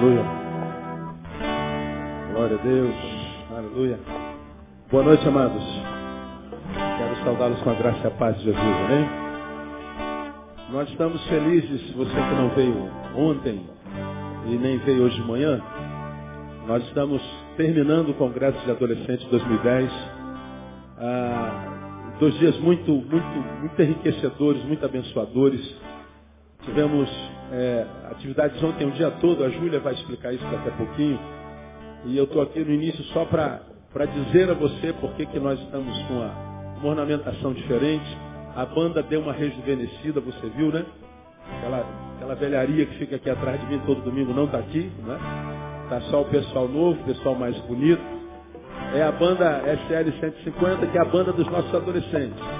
Aleluia. Glória a Deus. Aleluia. Boa noite, amados. Quero saudá-los com a graça e a paz de Jesus, amém? Nós estamos felizes, você que não veio ontem e nem veio hoje de manhã, nós estamos terminando o Congresso de Adolescentes 2010. Ah, dois dias muito, muito, muito enriquecedores, muito abençoadores. Tivemos é, atividades ontem o dia todo, a Júlia vai explicar isso daqui a pouquinho. E eu estou aqui no início só para dizer a você por que nós estamos com uma, uma ornamentação diferente. A banda deu uma rejuvenescida, você viu, né? Aquela, aquela velharia que fica aqui atrás de mim todo domingo não está aqui, né? Está só o pessoal novo, o pessoal mais bonito. É a banda SL 150, que é a banda dos nossos adolescentes.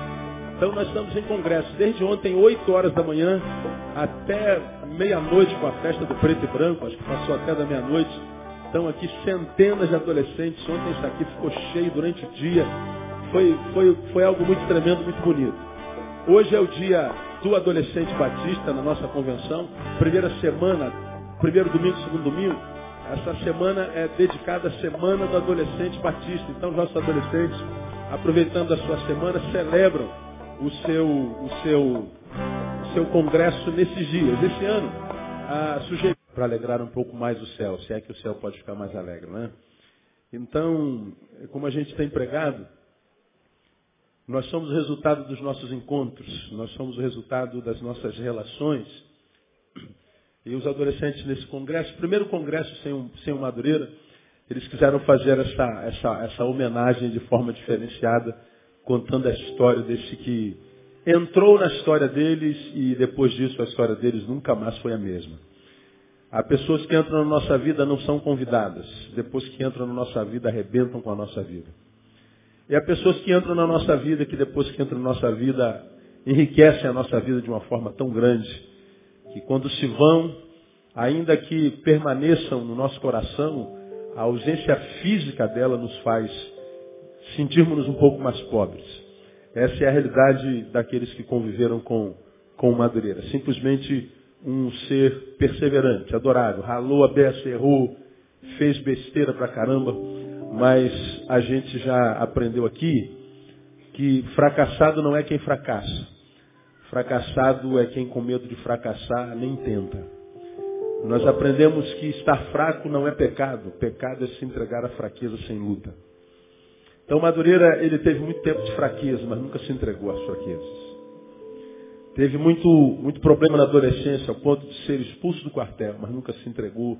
Então nós estamos em congresso desde ontem, 8 horas da manhã, até meia-noite com a festa do preto e branco, acho que passou até da meia-noite. Estão aqui centenas de adolescentes. Ontem isso aqui ficou cheio durante o dia. Foi, foi, foi algo muito tremendo, muito bonito. Hoje é o dia do adolescente batista na nossa convenção. Primeira semana, primeiro domingo, segundo domingo. Essa semana é dedicada à semana do adolescente batista. Então, nossos adolescentes, aproveitando a sua semana, celebram o seu, o seu, o seu congresso nesses dias. Esse ano, a sugestão para alegrar um pouco mais o céu, se é que o céu pode ficar mais alegre, né? Então, como a gente tem pregado, nós somos o resultado dos nossos encontros, nós somos o resultado das nossas relações. E os adolescentes nesse congresso, primeiro congresso sem, sem uma Madureira, eles quiseram fazer essa, essa, essa homenagem de forma diferenciada contando a história desse que entrou na história deles e depois disso a história deles nunca mais foi a mesma. Há pessoas que entram na nossa vida não são convidadas, depois que entram na nossa vida arrebentam com a nossa vida. E há pessoas que entram na nossa vida que depois que entram na nossa vida enriquecem a nossa vida de uma forma tão grande que quando se vão, ainda que permaneçam no nosso coração, a ausência física dela nos faz sentirmos-nos um pouco mais pobres. Essa é a realidade daqueles que conviveram com, com Madureira. Simplesmente um ser perseverante, adorável. Ralou a beça, errou, fez besteira pra caramba, mas a gente já aprendeu aqui que fracassado não é quem fracassa. Fracassado é quem com medo de fracassar nem tenta. Nós aprendemos que estar fraco não é pecado. Pecado é se entregar à fraqueza sem luta. Então Madureira, ele teve muito tempo de fraqueza, mas nunca se entregou às fraquezas. Teve muito, muito problema na adolescência, ao ponto de ser expulso do quartel, mas nunca se entregou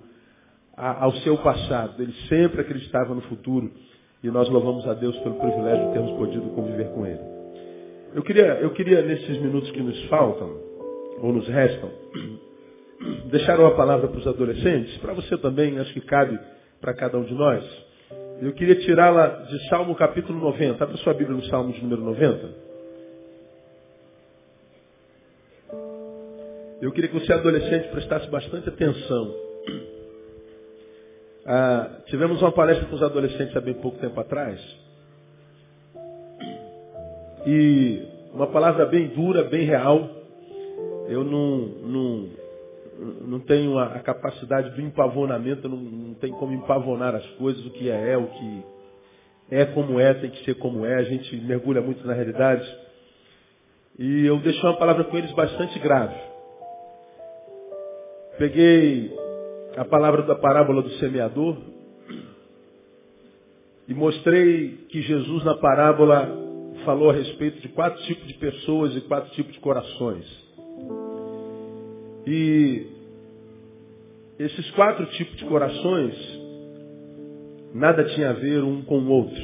a, ao seu passado. Ele sempre acreditava no futuro e nós louvamos a Deus pelo privilégio de termos podido conviver com ele. Eu queria, eu queria nesses minutos que nos faltam, ou nos restam, deixar uma palavra para os adolescentes, para você também, acho que cabe para cada um de nós. Eu queria tirá-la de Salmo capítulo 90. Abra sua Bíblia no Salmo de número 90. Eu queria que você, adolescente, prestasse bastante atenção. Ah, tivemos uma palestra com os adolescentes há bem pouco tempo atrás. E uma palavra bem dura, bem real. Eu não, não, não tenho a, capacidade do empavonamento, não, não tem como empavonar as coisas, o que é é, o que é como é, tem que ser como é, a gente mergulha muito na realidade. E eu deixei uma palavra com eles bastante grave. Peguei a palavra da parábola do semeador e mostrei que Jesus na parábola falou a respeito de quatro tipos de pessoas e quatro tipos de corações. E esses quatro tipos de corações, nada tinha a ver um com o outro.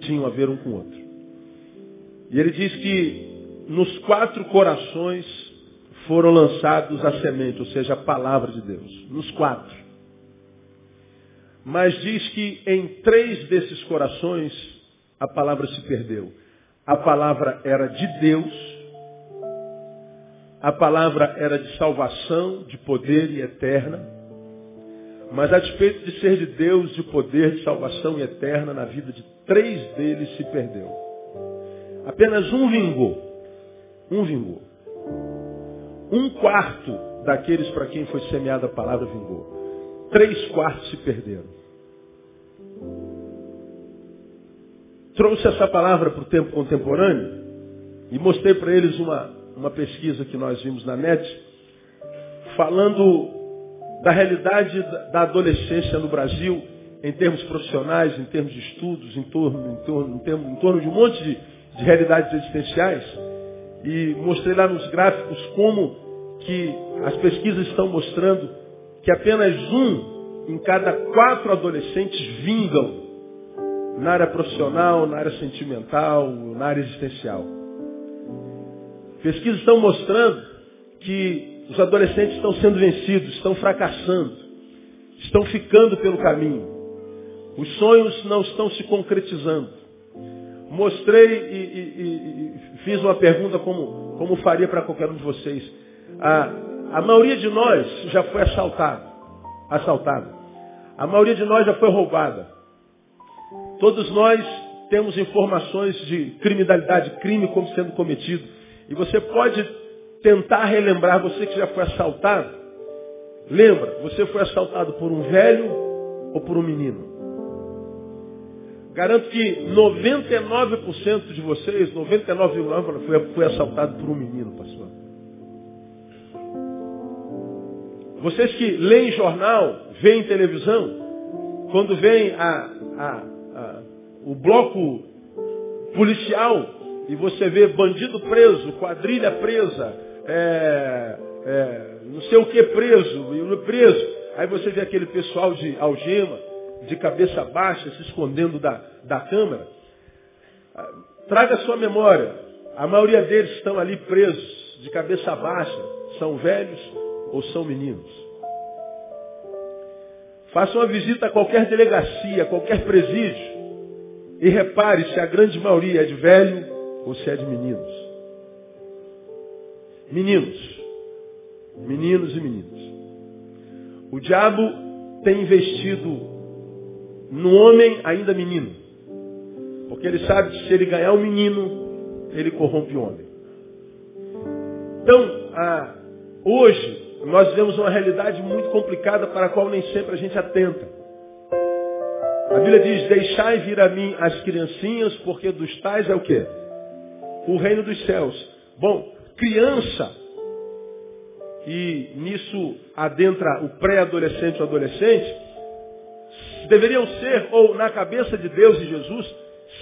Tinham a ver um com o outro. E ele diz que nos quatro corações foram lançados a semente, ou seja, a palavra de Deus. Nos quatro. Mas diz que em três desses corações a palavra se perdeu. A palavra era de Deus, a palavra era de salvação, de poder e eterna. Mas a despeito de ser de Deus, de poder, de salvação e eterna, na vida de três deles se perdeu. Apenas um vingou. Um vingou. Um quarto daqueles para quem foi semeada a palavra vingou. três quartos se perderam. Trouxe essa palavra para o tempo contemporâneo e mostrei para eles uma, uma pesquisa que nós vimos na net, falando da realidade da adolescência no Brasil, em termos profissionais, em termos de estudos, em torno, em torno, em torno, em torno de um monte de, de realidades existenciais. E mostrei lá nos gráficos como que as pesquisas estão mostrando que apenas um em cada quatro adolescentes vingam na área profissional, na área sentimental, na área existencial. Pesquisas estão mostrando que os adolescentes estão sendo vencidos, estão fracassando, estão ficando pelo caminho. Os sonhos não estão se concretizando. Mostrei e, e, e fiz uma pergunta como, como faria para qualquer um de vocês. A, a maioria de nós já foi assaltado, assaltado. A maioria de nós já foi roubada. Todos nós temos informações de criminalidade, crime como sendo cometido. E você pode tentar relembrar, você que já foi assaltado. Lembra, você foi assaltado por um velho ou por um menino? Garanto que 99% de vocês, 99,9% foi, foi assaltado por um menino, pastor. Vocês que leem jornal, veem televisão, quando vem a, a, a, o bloco policial e você vê bandido preso, quadrilha presa, é, é, não sei o que preso, preso, aí você vê aquele pessoal de algema, de cabeça baixa, se escondendo da, da câmara. Traga sua memória. A maioria deles estão ali presos, de cabeça baixa. São velhos ou são meninos. Faça uma visita a qualquer delegacia, a qualquer presídio. E repare se a grande maioria é de velho ou se é de meninos. Meninos. Meninos e meninos. O diabo tem investido no homem ainda menino. Porque ele sabe que se ele ganhar o um menino, ele corrompe o homem. Então, ah, hoje, nós vivemos uma realidade muito complicada para a qual nem sempre a gente atenta. A Bíblia diz, deixai vir a mim as criancinhas, porque dos tais é o quê? O reino dos céus. Bom, criança, e nisso adentra o pré-adolescente ou adolescente, deveriam ser, ou na cabeça de Deus e Jesus,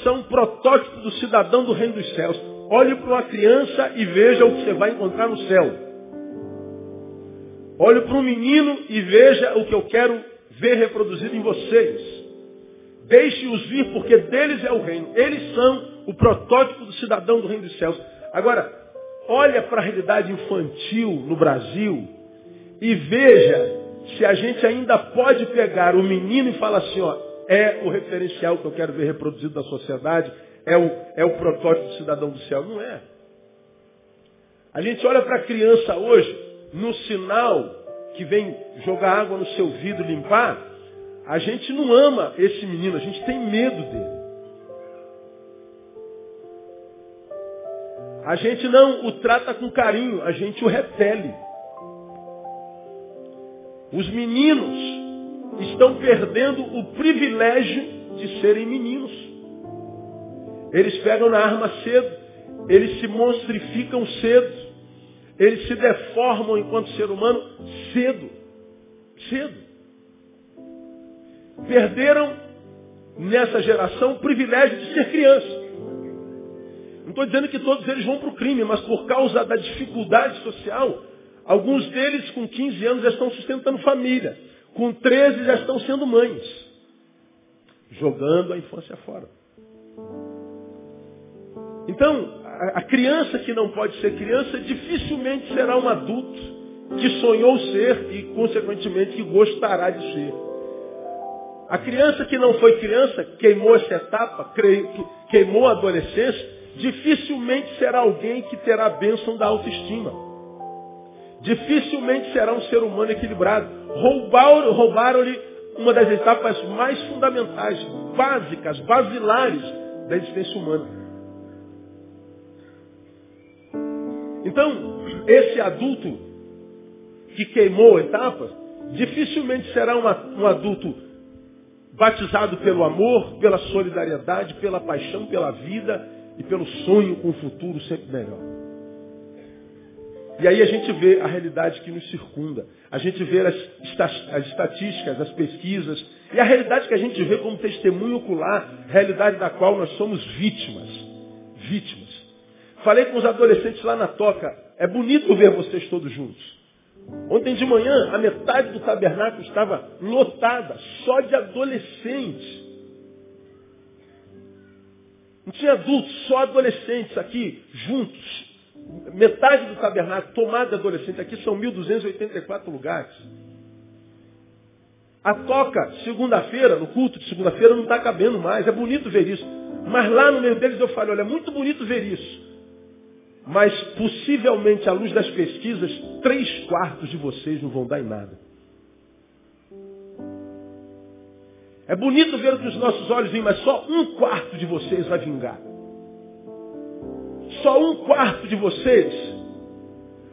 são protótipos do cidadão do reino dos céus. Olhe para uma criança e veja o que você vai encontrar no céu. Olhe para um menino e veja o que eu quero ver reproduzido em vocês. Deixe-os vir, porque deles é o reino. Eles são o protótipo do cidadão do reino dos céus. Agora, olha para a realidade infantil no Brasil e veja se a gente ainda pode pegar o menino e falar assim, ó, é o referencial que eu quero ver reproduzido na sociedade, é o, é o protótipo do cidadão do céu. Não é. A gente olha para a criança hoje, no sinal que vem jogar água no seu vidro limpar, a gente não ama esse menino, a gente tem medo dele. A gente não o trata com carinho, a gente o repele. Os meninos estão perdendo o privilégio de serem meninos. Eles pegam na arma cedo, eles se monstrificam cedo, eles se deformam enquanto ser humano cedo. Cedo. Perderam nessa geração o privilégio de ser criança. Não estou dizendo que todos eles vão para o crime, mas por causa da dificuldade social, Alguns deles com 15 anos já estão sustentando família. Com 13 já estão sendo mães. Jogando a infância fora. Então, a criança que não pode ser criança dificilmente será um adulto que sonhou ser e, consequentemente, que gostará de ser. A criança que não foi criança, queimou essa etapa, queimou a adolescência, dificilmente será alguém que terá a bênção da autoestima dificilmente será um ser humano equilibrado. Roubaram-lhe uma das etapas mais fundamentais, básicas, basilares da existência humana. Então, esse adulto que queimou etapas, dificilmente será uma, um adulto batizado pelo amor, pela solidariedade, pela paixão, pela vida e pelo sonho com um futuro sempre melhor. E aí a gente vê a realidade que nos circunda. A gente vê as, as estatísticas, as pesquisas, e a realidade que a gente vê como testemunho ocular, realidade da qual nós somos vítimas. Vítimas. Falei com os adolescentes lá na toca, é bonito ver vocês todos juntos. Ontem de manhã, a metade do tabernáculo estava lotada, só de adolescentes. Não tinha adultos, só adolescentes aqui, juntos. Metade do tabernáculo tomado de adolescentes. Aqui são 1.284 lugares. A toca, segunda-feira, no culto de segunda-feira, não está cabendo mais. É bonito ver isso. Mas lá no meio deles eu falei, olha, é muito bonito ver isso. Mas possivelmente, à luz das pesquisas, três quartos de vocês não vão dar em nada. É bonito ver o que os nossos olhos veem, mas só um quarto de vocês vai vingar. Só um quarto de vocês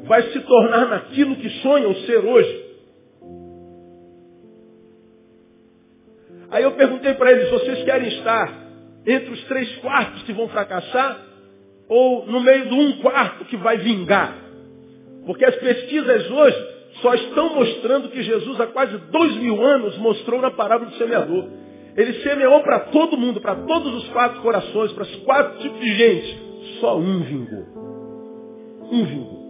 vai se tornar naquilo que sonham ser hoje. Aí eu perguntei para eles, vocês querem estar entre os três quartos que vão fracassar ou no meio do um quarto que vai vingar. Porque as pesquisas hoje só estão mostrando que Jesus há quase dois mil anos mostrou na parábola do semeador. Ele semeou para todo mundo, para todos os quatro corações, para os quatro tipos de gente. Só um vingou. Um vingou.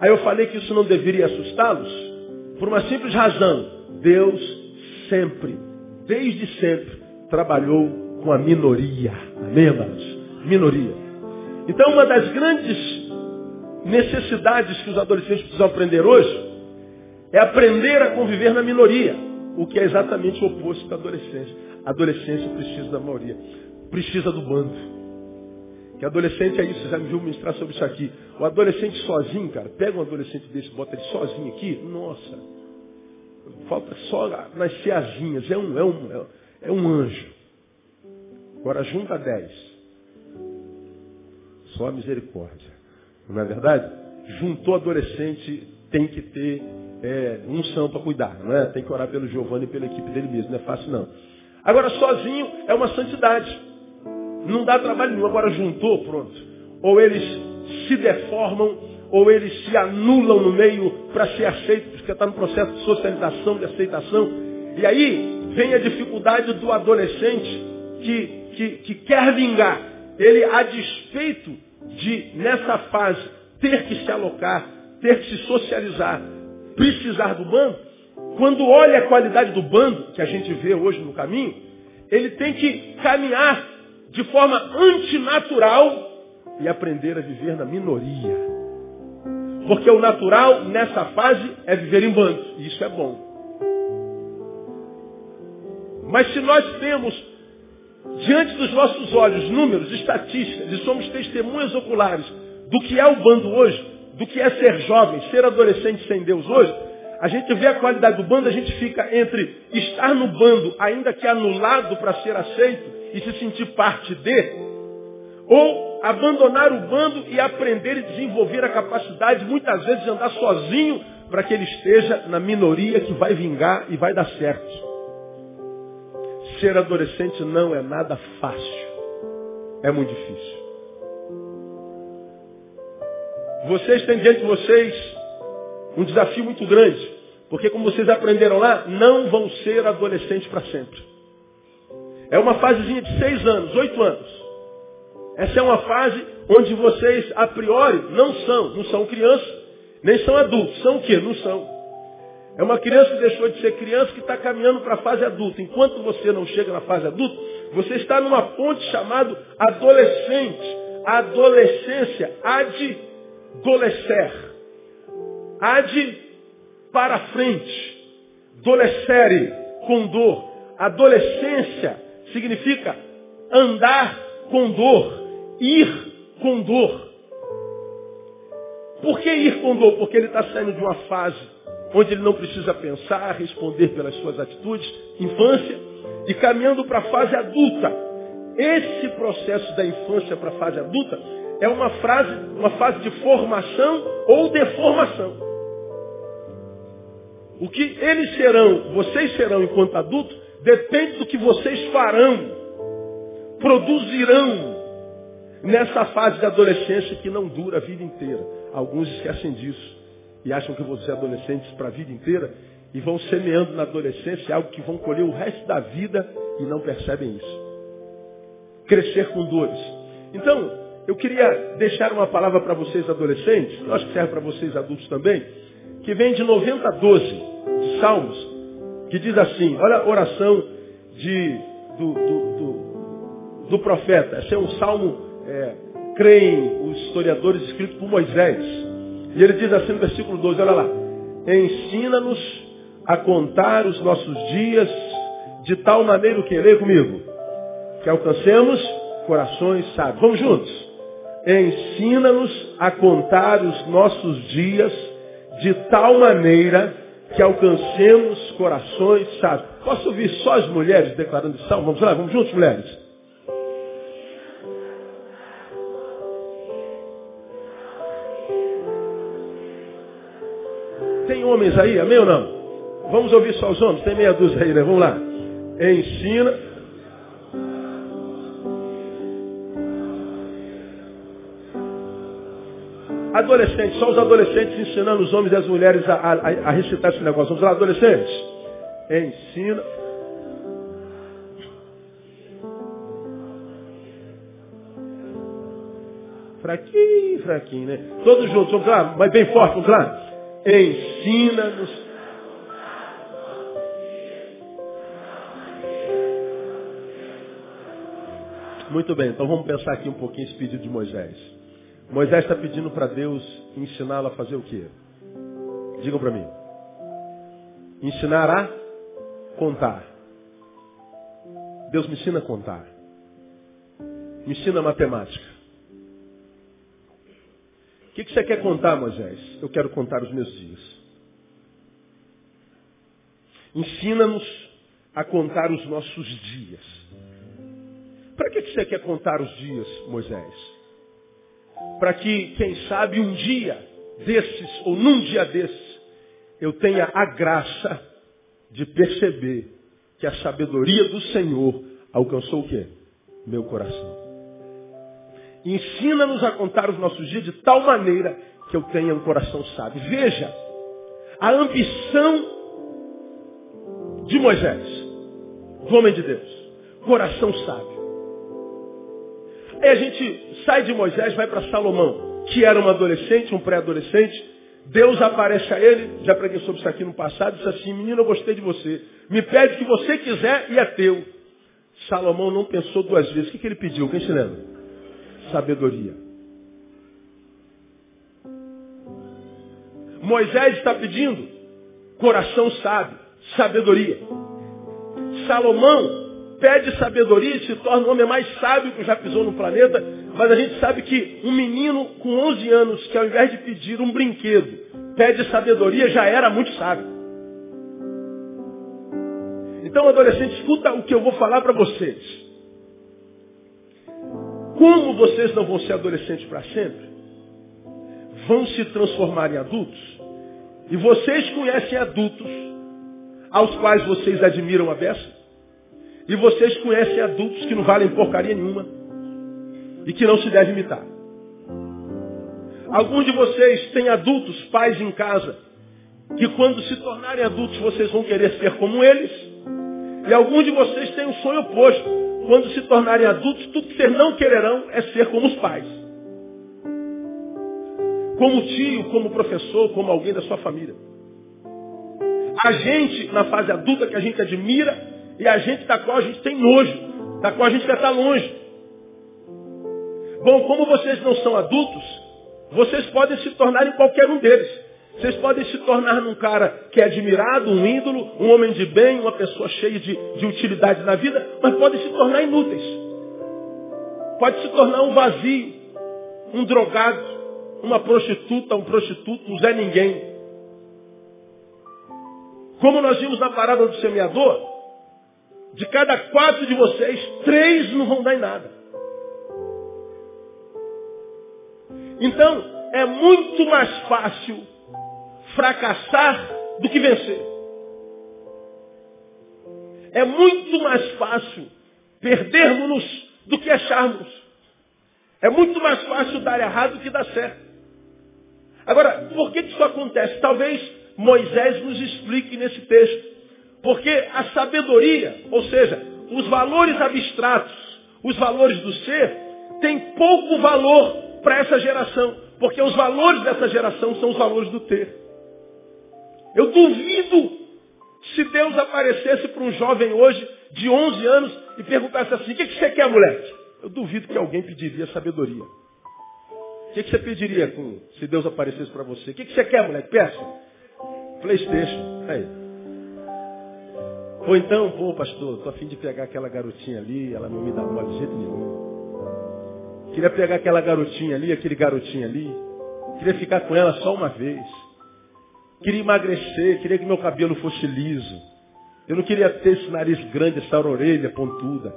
Aí eu falei que isso não deveria assustá-los por uma simples razão. Deus sempre, desde sempre, trabalhou com a minoria. Amém, irmãos? minoria. Então, uma das grandes necessidades que os adolescentes precisam aprender hoje é aprender a conviver na minoria, o que é exatamente o oposto da adolescência. A adolescência precisa da maioria, precisa do bando. Que adolescente é isso, já me viu ministrar sobre isso aqui. O adolescente sozinho, cara, pega um adolescente desse, bota ele sozinho aqui, nossa, falta só nascer asinhas, é um, é um, é um anjo. Agora junta dez. Só a misericórdia. Não é verdade? Juntou adolescente, tem que ter é, unção para cuidar, não é? Tem que orar pelo Giovanni e pela equipe dele mesmo, não é fácil não. Agora, sozinho é uma santidade. Não dá trabalho nenhum. Agora, juntou, pronto. Ou eles se deformam, ou eles se anulam no meio para ser aceitos, porque está no processo de socialização, de aceitação. E aí vem a dificuldade do adolescente que, que, que quer vingar. Ele, a despeito de, nessa fase, ter que se alocar, ter que se socializar, precisar do bando, quando olha a qualidade do bando, que a gente vê hoje no caminho, ele tem que caminhar de forma antinatural e aprender a viver na minoria. Porque o natural nessa fase é viver em bando. E isso é bom. Mas se nós temos diante dos nossos olhos números, estatísticas, e somos testemunhas oculares do que é o bando hoje, do que é ser jovem, ser adolescente sem Deus hoje, a gente vê a qualidade do bando, a gente fica entre estar no bando, ainda que anulado para ser aceito e se sentir parte de, ou abandonar o bando e aprender e desenvolver a capacidade, muitas vezes, de andar sozinho para que ele esteja na minoria que vai vingar e vai dar certo. Ser adolescente não é nada fácil. É muito difícil. Vocês têm diante de vocês um desafio muito grande. Porque como vocês aprenderam lá, não vão ser adolescentes para sempre. É uma fasezinha de seis anos, oito anos. Essa é uma fase onde vocês, a priori, não são. Não são crianças, nem são adultos. São o quê? Não são. É uma criança que deixou de ser criança que está caminhando para a fase adulta. Enquanto você não chega na fase adulta, você está numa ponte chamada adolescente. Adolescência. Há de para frente. Dolescere, com dor. Adolescência significa andar com dor. Ir com dor. Por que ir com dor? Porque ele está saindo de uma fase onde ele não precisa pensar, responder pelas suas atitudes, infância, e caminhando para a fase adulta. Esse processo da infância para a fase adulta é uma, frase, uma fase de formação ou deformação. O que eles serão, vocês serão enquanto adultos, depende do que vocês farão, produzirão nessa fase de adolescência que não dura a vida inteira. Alguns esquecem disso e acham que vão ser adolescentes para a vida inteira e vão semeando na adolescência algo que vão colher o resto da vida e não percebem isso. Crescer com dores. Então, eu queria deixar uma palavra para vocês adolescentes, eu acho que serve para vocês adultos também, que vem de 90 a 12 de Salmos, que diz assim, olha a oração de, do, do, do, do profeta. Esse é um salmo, é, creem os historiadores, escrito por Moisés. E ele diz assim no versículo 12, olha lá. Ensina-nos a contar os nossos dias de tal maneira que? Leia comigo. Que alcancemos corações sábios. Vamos juntos. Ensina-nos a contar os nossos dias de tal maneira que alcancemos corações sábios. Posso ouvir só as mulheres declarando isso? Vamos lá, vamos juntos, mulheres. Homens aí, amém ou não? Vamos ouvir só os homens, tem meia dúzia aí, né? Vamos lá. Ensina. Adolescentes, só os adolescentes ensinando os homens e as mulheres a, a, a recitar esse negócio. Vamos lá, adolescentes. Ensina. Fraquinho, fraquinho, né? Todos juntos, vamos lá, mas bem forte, vamos lá. Ensina-nos Muito bem, então vamos pensar aqui um pouquinho esse pedido de Moisés. Moisés está pedindo para Deus ensiná-lo a fazer o quê? Digam para mim. Ensinar a contar. Deus me ensina a contar. Me ensina a matemática. Que, que você quer contar, Moisés? Eu quero contar os meus dias. Ensina-nos a contar os nossos dias. Para que você quer contar os dias, Moisés? Para que, quem sabe, um dia desses, ou num dia desses, eu tenha a graça de perceber que a sabedoria do Senhor alcançou o quê? Meu coração. Ensina-nos a contar os nossos dias de tal maneira que eu tenha um coração sábio. Veja, a ambição de Moisés, do homem de Deus, coração sábio. Aí a gente sai de Moisés, vai para Salomão, que era um adolescente, um pré-adolescente. Deus aparece a ele, já preguei sobre isso aqui no passado, disse assim, menino, eu gostei de você. Me pede o que você quiser e é teu. Salomão não pensou duas vezes. O que, que ele pediu? Quem se lembra? Sabedoria. Moisés está pedindo coração sábio, sabedoria. Salomão pede sabedoria e se torna o homem mais sábio que já pisou no planeta, mas a gente sabe que um menino com 11 anos, que ao invés de pedir um brinquedo, pede sabedoria, já era muito sábio. Então, adolescente, escuta o que eu vou falar para vocês. Como vocês não vão ser adolescentes para sempre, vão se transformar em adultos, e vocês conhecem adultos aos quais vocês admiram a beça, e vocês conhecem adultos que não valem porcaria nenhuma e que não se deve imitar. Alguns de vocês têm adultos, pais em casa, que quando se tornarem adultos vocês vão querer ser como eles. E alguns de vocês têm um sonho oposto. Quando se tornarem adultos, tudo que vocês não quererão é ser como os pais. Como tio, como professor, como alguém da sua família. A gente, na fase adulta que a gente admira, e a gente da qual a gente tem nojo, da qual a gente quer estar longe. Bom, como vocês não são adultos, vocês podem se tornar em qualquer um deles. Vocês podem se tornar num cara que é admirado, um ídolo, um homem de bem, uma pessoa cheia de, de utilidade na vida, mas podem se tornar inúteis. Pode se tornar um vazio, um drogado, uma prostituta, um prostituto, um Zé Ninguém. Como nós vimos na parada do semeador, de cada quatro de vocês, três não vão dar em nada. Então, é muito mais fácil fracassar do que vencer. é muito mais fácil perdermos-nos do que acharmos. É muito mais fácil dar errado do que dar certo. Agora, por que isso acontece? Talvez Moisés nos explique nesse texto. Porque a sabedoria, ou seja, os valores abstratos, os valores do ser, têm pouco valor para essa geração. Porque os valores dessa geração são os valores do ter. Eu duvido se Deus aparecesse para um jovem hoje de 11 anos e perguntasse assim, o que, que você quer, moleque? Eu duvido que alguém pediria sabedoria. O que, que você pediria com, se Deus aparecesse para você? O que, que você quer, moleque? Peça. Playstation. Aí. Ou então, pô, pastor, tô afim de pegar aquela garotinha ali, ela não me dá mole de jeito nenhum. Queria pegar aquela garotinha ali, aquele garotinho ali. Queria ficar com ela só uma vez. Queria emagrecer, queria que meu cabelo fosse liso. Eu não queria ter esse nariz grande, essa orelha pontuda.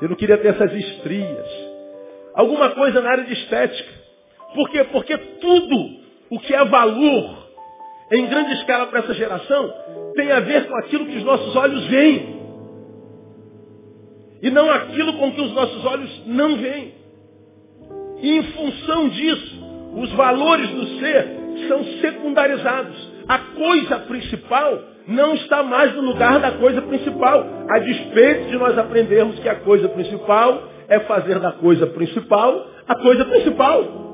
Eu não queria ter essas estrias. Alguma coisa na área de estética. Por quê? Porque tudo o que é valor em grande escala para essa geração tem a ver com aquilo que os nossos olhos veem. E não aquilo com que os nossos olhos não veem. E em função disso, os valores do ser são secundarizados. A coisa principal não está mais no lugar da coisa principal. A despeito de nós aprendermos que a coisa principal é fazer da coisa principal a coisa principal.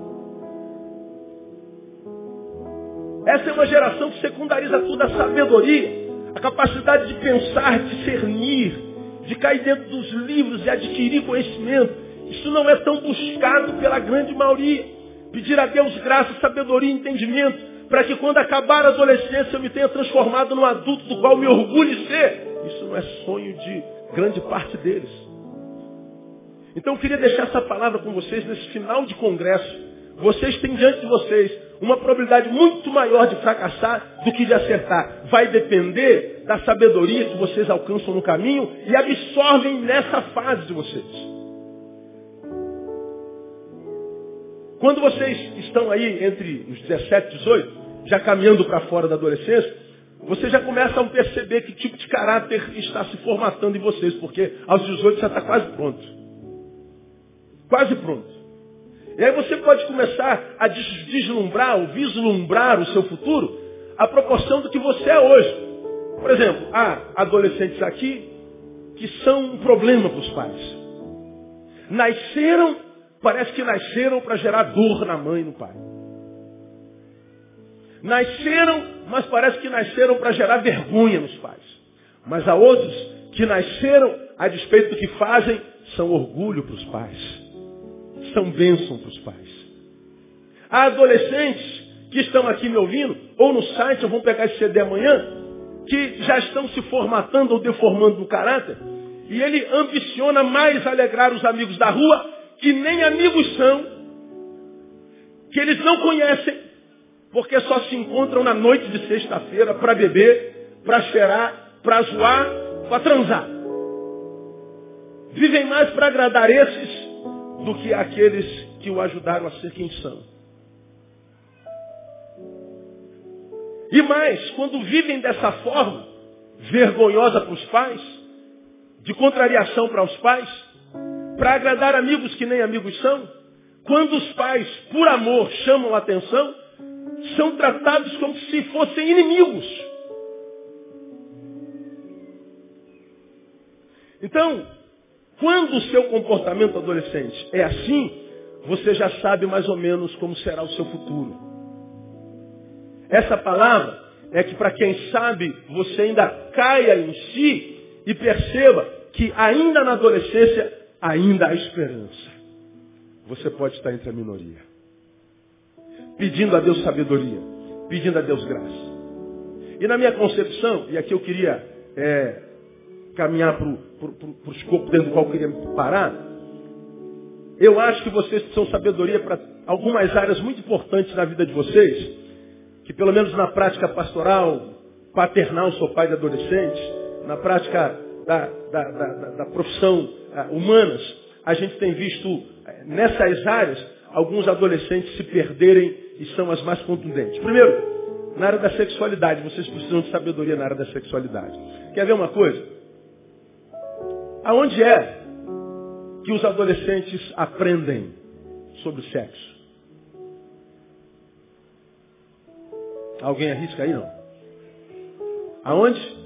Essa é uma geração que secundariza tudo, a sabedoria, a capacidade de pensar, discernir, de cair dentro dos livros e adquirir conhecimento. Isso não é tão buscado pela grande maioria. Pedir a Deus graça, sabedoria e entendimento, para que quando acabar a adolescência eu me tenha transformado num adulto do qual me orgulho de ser. Isso não é sonho de grande parte deles. Então eu queria deixar essa palavra com vocês nesse final de congresso. Vocês têm diante de vocês uma probabilidade muito maior de fracassar do que de acertar. Vai depender da sabedoria que vocês alcançam no caminho e absorvem nessa fase de vocês. Quando vocês estão aí entre os 17 e 18, já caminhando para fora da adolescência, vocês já começam a perceber que tipo de caráter está se formatando em vocês, porque aos 18 já está quase pronto. Quase pronto. E aí você pode começar a deslumbrar ou vislumbrar o seu futuro à proporção do que você é hoje. Por exemplo, há adolescentes aqui que são um problema para os pais. Nasceram parece que nasceram para gerar dor na mãe e no pai. Nasceram, mas parece que nasceram para gerar vergonha nos pais. Mas há outros que nasceram, a despeito do que fazem, são orgulho para os pais. São bênção para os pais. Há adolescentes que estão aqui me ouvindo, ou no site, ou vão pegar esse CD amanhã, que já estão se formatando ou deformando no caráter, e ele ambiciona mais alegrar os amigos da rua que nem amigos são, que eles não conhecem, porque só se encontram na noite de sexta-feira para beber, para cheirar, para zoar, para transar. Vivem mais para agradar esses do que aqueles que o ajudaram a ser quem são. E mais, quando vivem dessa forma, vergonhosa para os pais, de contrariação para os pais, para agradar amigos que nem amigos são, quando os pais, por amor, chamam a atenção, são tratados como se fossem inimigos. Então, quando o seu comportamento adolescente é assim, você já sabe mais ou menos como será o seu futuro. Essa palavra é que para quem sabe, você ainda caia em si e perceba que ainda na adolescência ainda há esperança. Você pode estar entre a minoria. Pedindo a Deus sabedoria. Pedindo a Deus graça. E na minha concepção, e aqui eu queria é, caminhar para o escopo dentro do qual eu queria parar, eu acho que vocês precisam sabedoria para algumas áreas muito importantes na vida de vocês, que pelo menos na prática pastoral, paternal, sou pai de adolescentes, na prática da, da, da, da profissão ah, humanas, a gente tem visto eh, nessas áreas alguns adolescentes se perderem e são as mais contundentes. Primeiro, na área da sexualidade, vocês precisam de sabedoria na área da sexualidade. Quer ver uma coisa? Aonde é que os adolescentes aprendem sobre sexo? Alguém arrisca aí, não? Aonde?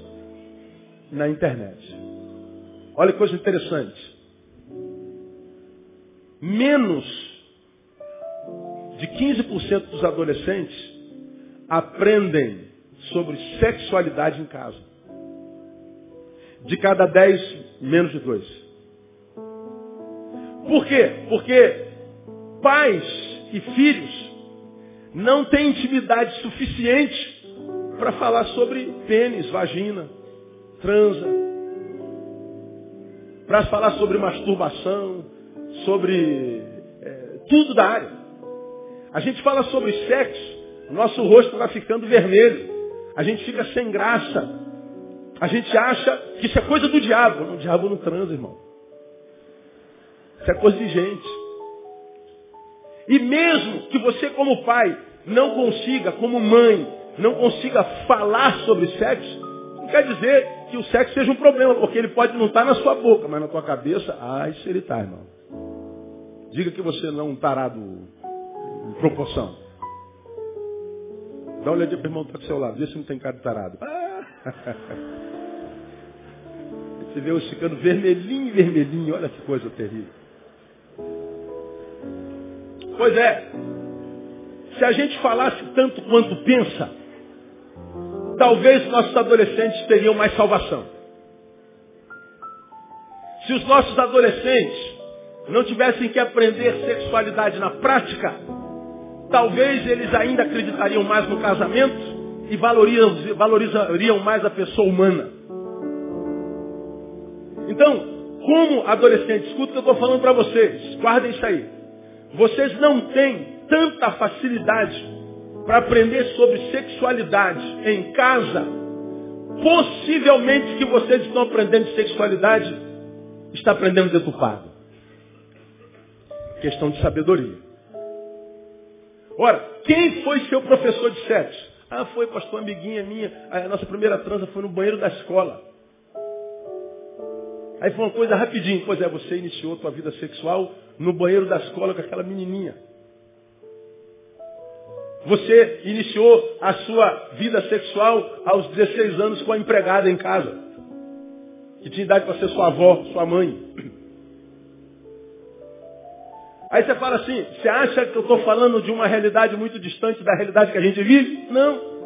Na internet. Olha que coisa interessante. Menos de 15% dos adolescentes aprendem sobre sexualidade em casa. De cada 10, menos de 2. Por quê? Porque pais e filhos não têm intimidade suficiente para falar sobre pênis, vagina, transa, para falar sobre masturbação, sobre é, tudo da área. A gente fala sobre sexo, nosso rosto vai ficando vermelho, a gente fica sem graça, a gente acha que isso é coisa do diabo. O diabo não transa, irmão. Isso é coisa de gente. E mesmo que você, como pai, não consiga, como mãe, não consiga falar sobre sexo, não quer dizer que o sexo seja um problema, porque ele pode não estar na sua boca, mas na tua cabeça, ah, isso ele está, irmão. Diga que você não é um tarado proporção. Dá uma olhadinha para o irmão que está do seu lado, vê se não tem cara de tarado. Ah. Você vê os ficando vermelhinho, vermelhinho, olha que coisa terrível. Pois é, se a gente falasse tanto quanto pensa, talvez nossos adolescentes teriam mais salvação. Se os nossos adolescentes não tivessem que aprender sexualidade na prática, talvez eles ainda acreditariam mais no casamento e valorizariam mais a pessoa humana. Então, como adolescentes, escuta o que eu estou falando para vocês, guardem isso aí. Vocês não têm tanta facilidade para aprender sobre sexualidade em casa, possivelmente que vocês estão aprendendo sexualidade, está aprendendo deturpado. Questão de sabedoria. Ora, quem foi seu professor de sexo? Ah, foi pastor amiguinha minha. A nossa primeira transa foi no banheiro da escola. Aí foi uma coisa rapidinho. Pois é, você iniciou a tua vida sexual no banheiro da escola com aquela menininha. Você iniciou a sua vida sexual aos 16 anos com a empregada em casa. Que tinha idade para ser sua avó, sua mãe. Aí você fala assim, você acha que eu estou falando de uma realidade muito distante da realidade que a gente vive? Não.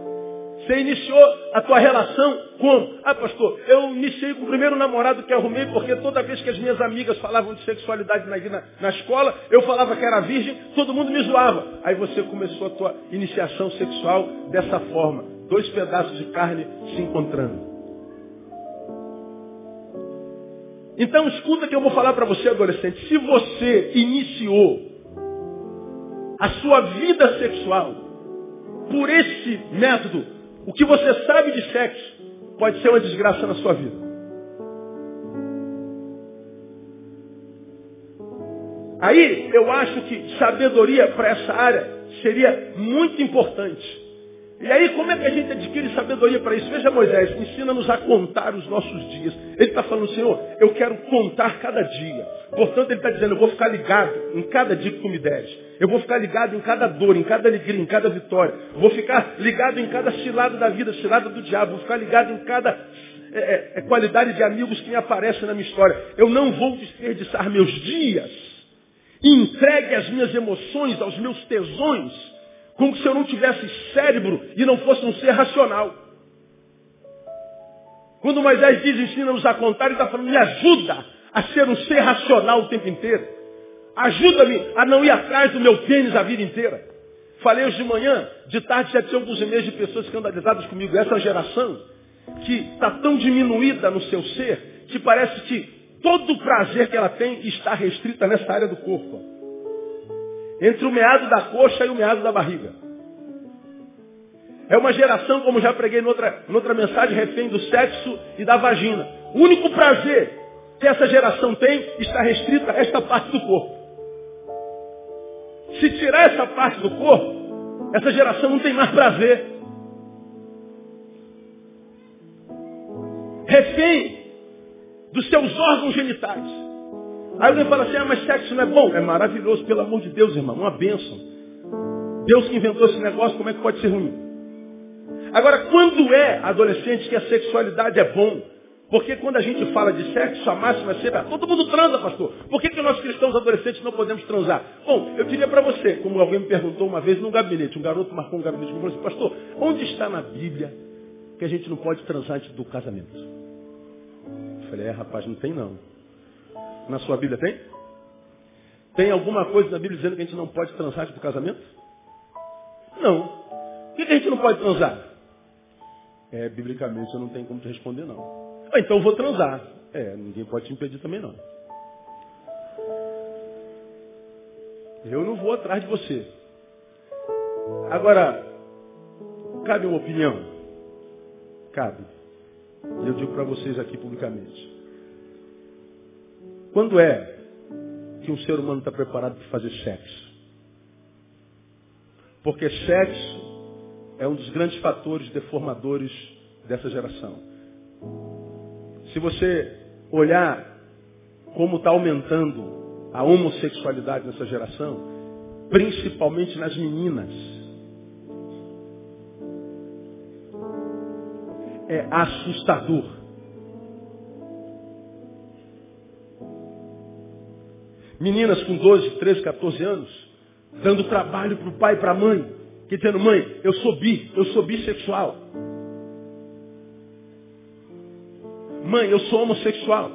Você iniciou a tua relação como? Ah, pastor, eu iniciei com o primeiro namorado que arrumei, porque toda vez que as minhas amigas falavam de sexualidade na, na, na escola, eu falava que era virgem, todo mundo me zoava. Aí você começou a tua iniciação sexual dessa forma. Dois pedaços de carne se encontrando. Então escuta que eu vou falar para você, adolescente. Se você iniciou a sua vida sexual por esse método, o que você sabe de sexo pode ser uma desgraça na sua vida. Aí eu acho que sabedoria para essa área seria muito importante. E aí, como é que a gente adquire sabedoria para isso? Veja Moisés, ensina-nos a contar os nossos dias. Ele está falando, Senhor, eu quero contar cada dia. Portanto, ele está dizendo, eu vou ficar ligado em cada dia que tu me deres. Eu vou ficar ligado em cada dor, em cada alegria, em cada vitória. Vou ficar ligado em cada cilada da vida, cilada do diabo. Vou ficar ligado em cada é, é, é qualidade de amigos que me aparecem na minha história. Eu não vou desperdiçar meus dias. Entregue as minhas emoções, aos meus tesões como se eu não tivesse cérebro e não fosse um ser racional. Quando Moisés diz ensina-nos a contar, ele está falando, me ajuda a ser um ser racional o tempo inteiro. Ajuda-me a não ir atrás do meu pênis a vida inteira. Falei hoje de manhã, de tarde já tinha alguns e-mails de pessoas escandalizadas comigo. Essa geração que está tão diminuída no seu ser, que parece que todo o prazer que ela tem está restrita nessa área do corpo entre o meado da coxa e o meado da barriga. É uma geração, como já preguei noutra, noutra mensagem, refém do sexo e da vagina. O único prazer que essa geração tem está restrita a esta parte do corpo. Se tirar essa parte do corpo, essa geração não tem mais prazer. Refém dos seus órgãos genitais. Aí alguém fala assim, ah, mas sexo não é bom? É maravilhoso, pelo amor de Deus, irmão, uma bênção. Deus que inventou esse negócio, como é que pode ser ruim? Agora, quando é adolescente que a sexualidade é bom? Porque quando a gente fala de sexo, a máxima é sempre, ah, todo mundo transa, pastor. Por que, que nós cristãos adolescentes não podemos transar? Bom, eu diria para você, como alguém me perguntou uma vez num gabinete, um garoto marcou um gabinete e falou assim, pastor, onde está na Bíblia que a gente não pode transar antes do casamento? Eu falei, é rapaz, não tem não. Na sua Bíblia tem? Tem alguma coisa na Bíblia dizendo que a gente não pode transar antes do casamento? Não. Por que, a gente não pode transar? É, biblicamente eu não tenho como te responder não. Ah, então eu vou transar. É, ninguém pode te impedir também não. Eu não vou atrás de você. Agora, cabe uma opinião? Cabe. E eu digo para vocês aqui publicamente. Quando é que um ser humano está preparado para fazer sexo? Porque sexo é um dos grandes fatores deformadores dessa geração. Se você olhar como está aumentando a homossexualidade nessa geração, principalmente nas meninas, é assustador. Meninas com 12, 13, 14 anos, dando trabalho para o pai e para a mãe, que dizendo, mãe, eu sou bi, eu sou bissexual. Mãe, eu sou homossexual.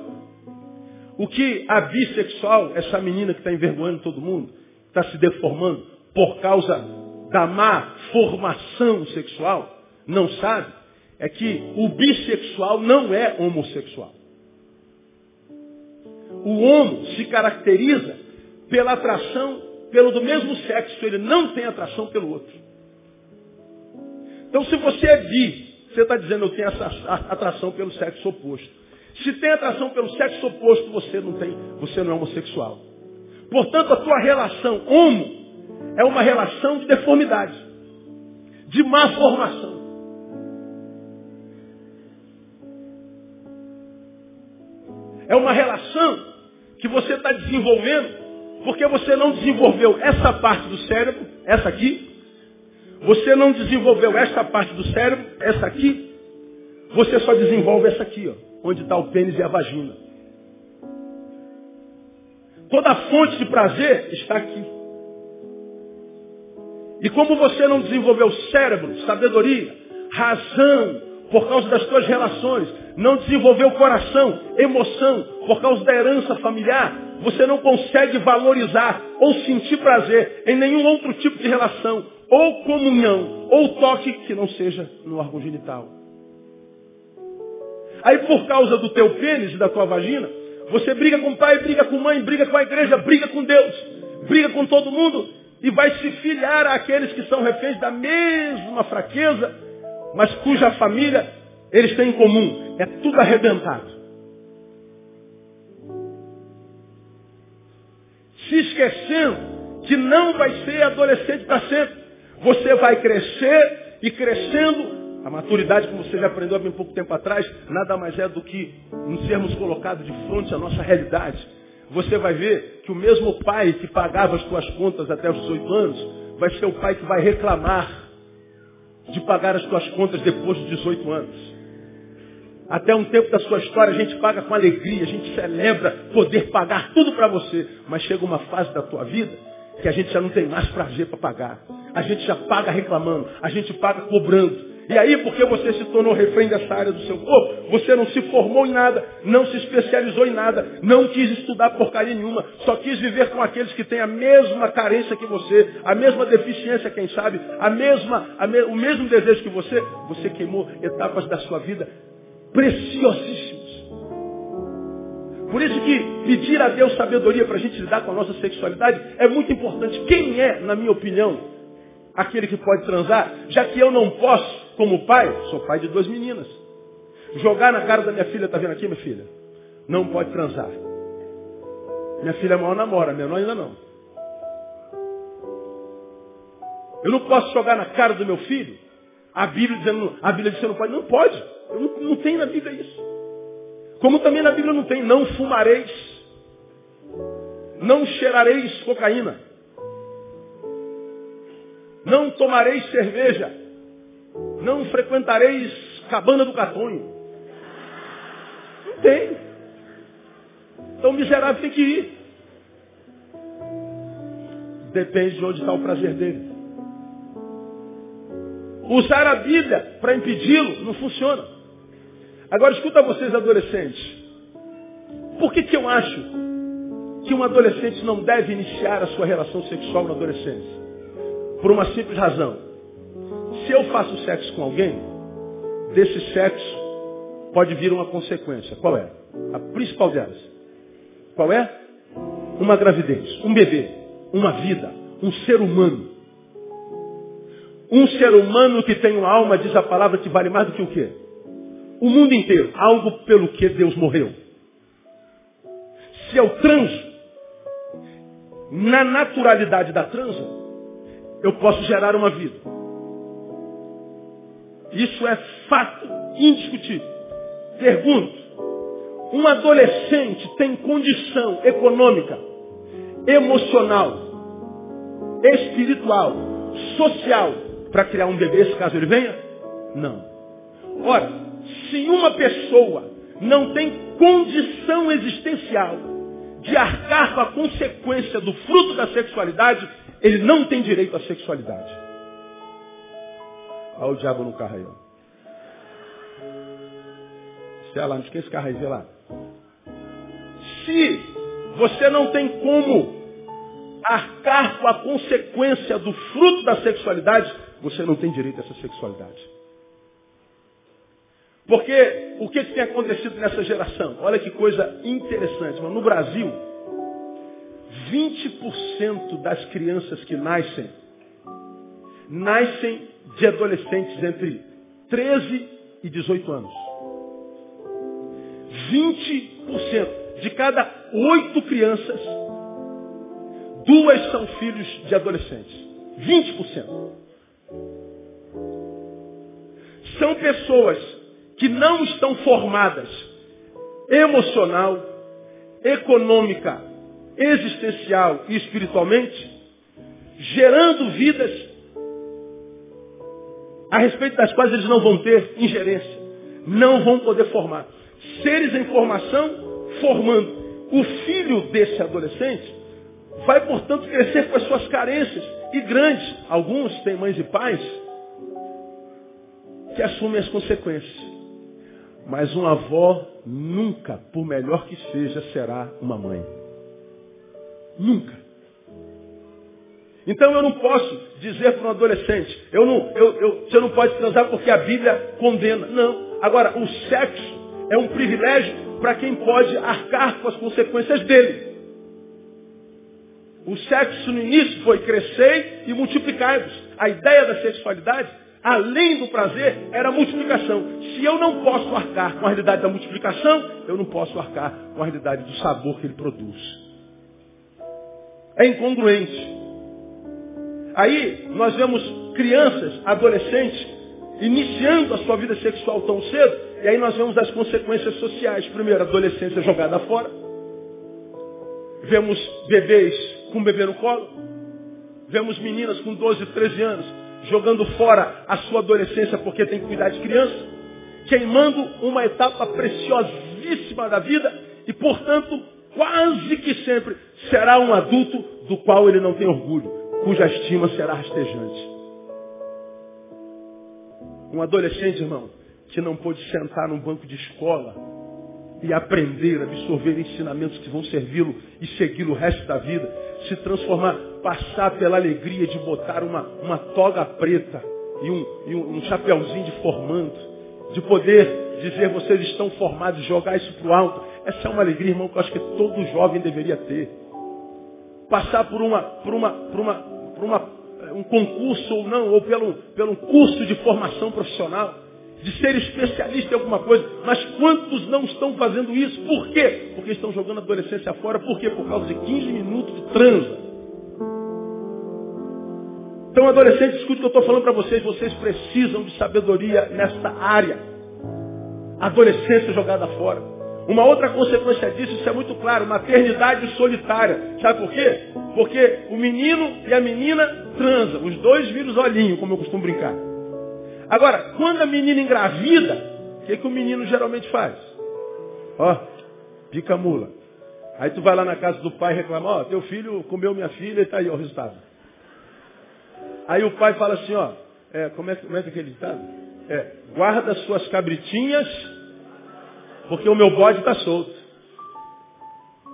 O que a bissexual, essa menina que está envergonhando todo mundo, está se deformando por causa da má formação sexual, não sabe, é que o bissexual não é homossexual. O homo se caracteriza pela atração pelo do mesmo sexo, ele não tem atração pelo outro. Então se você é bi, você está dizendo, eu tenho essa atração pelo sexo oposto. Se tem atração pelo sexo oposto, você não tem, você não é homossexual. Portanto, a tua relação homo é uma relação de deformidade, de má formação. É uma relação que você está desenvolvendo porque você não desenvolveu essa parte do cérebro, essa aqui, você não desenvolveu esta parte do cérebro, essa aqui. Você só desenvolve essa aqui, ó, onde está o pênis e a vagina. Toda a fonte de prazer está aqui. E como você não desenvolveu cérebro, sabedoria, razão, por causa das suas relações, não desenvolveu coração, emoção, por causa da herança familiar, você não consegue valorizar ou sentir prazer em nenhum outro tipo de relação, ou comunhão, ou toque que não seja no órgão genital. Aí por causa do teu pênis e da tua vagina, você briga com o pai, briga com a mãe, briga com a igreja, briga com Deus, briga com todo mundo e vai se filiar àqueles que são reféns da mesma fraqueza, mas cuja família eles têm em comum. É tudo arrebentado. Se esquecendo que não vai ser adolescente para sempre. Você vai crescer e crescendo. A maturidade, como você já aprendeu há bem pouco tempo atrás, nada mais é do que nos sermos colocados de frente à nossa realidade. Você vai ver que o mesmo pai que pagava as suas contas até os 18 anos, vai ser o pai que vai reclamar de pagar as suas contas depois dos 18 anos. Até um tempo da sua história a gente paga com alegria, a gente celebra poder pagar tudo para você. Mas chega uma fase da tua vida que a gente já não tem mais prazer para pagar. A gente já paga reclamando, a gente paga cobrando. E aí, porque você se tornou refém dessa área do seu corpo, você não se formou em nada, não se especializou em nada, não quis estudar porcaria nenhuma, só quis viver com aqueles que têm a mesma carência que você, a mesma deficiência, quem sabe, a mesma, a me, o mesmo desejo que você, você queimou etapas da sua vida preciosíssimos. Por isso que pedir a Deus sabedoria para a gente lidar com a nossa sexualidade é muito importante. Quem é, na minha opinião, aquele que pode transar, já que eu não posso, como pai, sou pai de duas meninas, jogar na cara da minha filha, tá vendo aqui, minha filha? Não pode transar. Minha filha maior namora, menor ainda não. Eu não posso jogar na cara do meu filho a Bíblia dizendo, a Bíblia dizendo não pode. Não pode. Não, não tem na Bíblia isso. Como também na Bíblia não tem, não fumareis, não cheirareis cocaína, não tomareis cerveja, não frequentareis cabana do catonho. Não tem. Então o miserável tem que ir. Depende de onde está o prazer dele. Usar a Bíblia para impedi-lo não funciona. Agora escuta vocês adolescentes. Por que, que eu acho que um adolescente não deve iniciar a sua relação sexual na adolescência? Por uma simples razão. Se eu faço sexo com alguém, desse sexo pode vir uma consequência. Qual é? A principal delas. Qual é? Uma gravidez, um bebê, uma vida, um ser humano. Um ser humano que tem uma alma, diz a palavra, que vale mais do que o quê? O mundo inteiro. Algo pelo que Deus morreu. Se eu transo, na naturalidade da transa, eu posso gerar uma vida. Isso é fato indiscutível. Pergunto, um adolescente tem condição econômica, emocional, espiritual, social para criar um bebê, se caso ele venha? Não. Ora, se uma pessoa não tem condição existencial de arcar com a consequência do fruto da sexualidade, ele não tem direito à sexualidade. Olha o diabo no carro aí. Ó. Sei lá, não esquece esse carro aí, vê lá. Se você não tem como arcar com a consequência do fruto da sexualidade, você não tem direito a essa sexualidade. Porque o que, que tem acontecido nessa geração? Olha que coisa interessante. No Brasil, 20% das crianças que nascem, nascem de adolescentes entre 13 e 18 anos. 20% de cada oito crianças, duas são filhos de adolescentes. 20%. São pessoas que não estão formadas emocional, econômica, existencial e espiritualmente, gerando vidas a respeito das quais eles não vão ter ingerência, não vão poder formar. Seres em formação, formando. O filho desse adolescente vai, portanto, crescer com as suas carências e grandes. Alguns têm mães e pais que assumem as consequências. Mas uma avó nunca, por melhor que seja, será uma mãe. Nunca. Então eu não posso dizer para um adolescente, eu não, eu, eu, você não pode transar porque a Bíblia condena. Não. Agora, o sexo é um privilégio para quem pode arcar com as consequências dele. O sexo no início foi crescer e multiplicar. A ideia da sexualidade além do prazer, era a multiplicação. Se eu não posso arcar com a realidade da multiplicação, eu não posso arcar com a realidade do sabor que ele produz. É incongruente. Aí nós vemos crianças, adolescentes, iniciando a sua vida sexual tão cedo, e aí nós vemos as consequências sociais. Primeiro, a adolescência jogada fora. Vemos bebês com bebê no colo. Vemos meninas com 12, 13 anos jogando fora a sua adolescência porque tem que cuidar de criança, queimando uma etapa preciosíssima da vida e, portanto, quase que sempre será um adulto do qual ele não tem orgulho, cuja estima será rastejante. Um adolescente, irmão, que não pôde sentar num banco de escola e aprender, absorver ensinamentos que vão servi-lo e segui-lo o resto da vida, se transformar, passar pela alegria de botar uma, uma toga preta e um, e um, um chapeuzinho de formando, de poder dizer vocês estão formados, jogar isso para o alto. Essa é uma alegria, irmão, que eu acho que todo jovem deveria ter. Passar por uma, por uma, por uma, por uma, um concurso ou não, ou pelo, pelo curso de formação profissional de ser especialista em alguma coisa. Mas quantos não estão fazendo isso? Por quê? Porque estão jogando a adolescência fora. Por quê? Por causa de 15 minutos de transa. Então, adolescentes, escute o que eu estou falando para vocês. Vocês precisam de sabedoria nesta área. Adolescência jogada fora. Uma outra consequência disso, isso é muito claro, maternidade solitária. Sabe por quê? Porque o menino e a menina transam, os dois viram os olhinhos, como eu costumo brincar. Agora, quando a menina engravida, o que, que o menino geralmente faz? Ó, pica mula. Aí tu vai lá na casa do pai e reclama, ó, teu filho comeu minha filha e tá aí ó, o resultado. Aí o pai fala assim, ó, é, como, é, como é que é aquele ditado? É, guarda suas cabritinhas porque o meu bode está solto.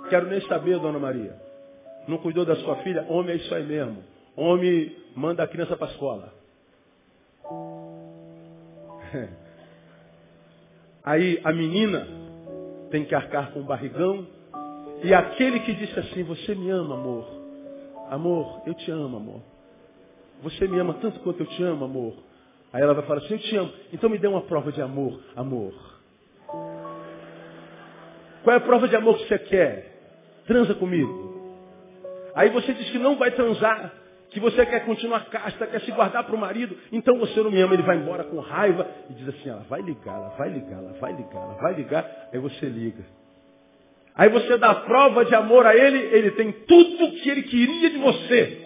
Quero nem saber, dona Maria. Não cuidou da sua filha? Homem é isso aí mesmo. Homem manda a criança para a escola. Aí a menina tem que arcar com o barrigão. E aquele que disse assim, você me ama, amor. Amor, eu te amo, amor. Você me ama tanto quanto eu te amo, amor. Aí ela vai falar assim, eu te amo. Então me dê uma prova de amor, amor. Qual é a prova de amor que você quer? Transa comigo. Aí você diz que não vai transar, que você quer continuar casta, quer se guardar para o marido, então você não me ama, ele vai embora com raiva e diz assim, ela vai ligar, ela vai ligar, ela vai ligar, ela vai ligar, aí você liga. Aí você dá prova de amor a ele, ele tem tudo que ele queria de você.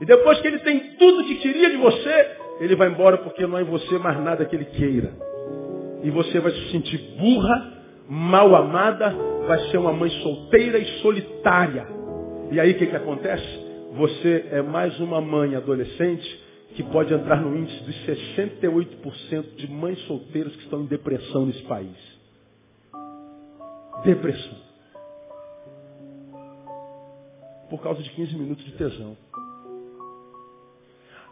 E depois que ele tem tudo que queria de você, ele vai embora porque não é em você mais nada que ele queira. E você vai se sentir burra mal amada, vai ser uma mãe solteira e solitária. E aí o que, que acontece? Você é mais uma mãe adolescente que pode entrar no índice dos 68% de mães solteiras que estão em depressão nesse país. Depressão. Por causa de 15 minutos de tesão.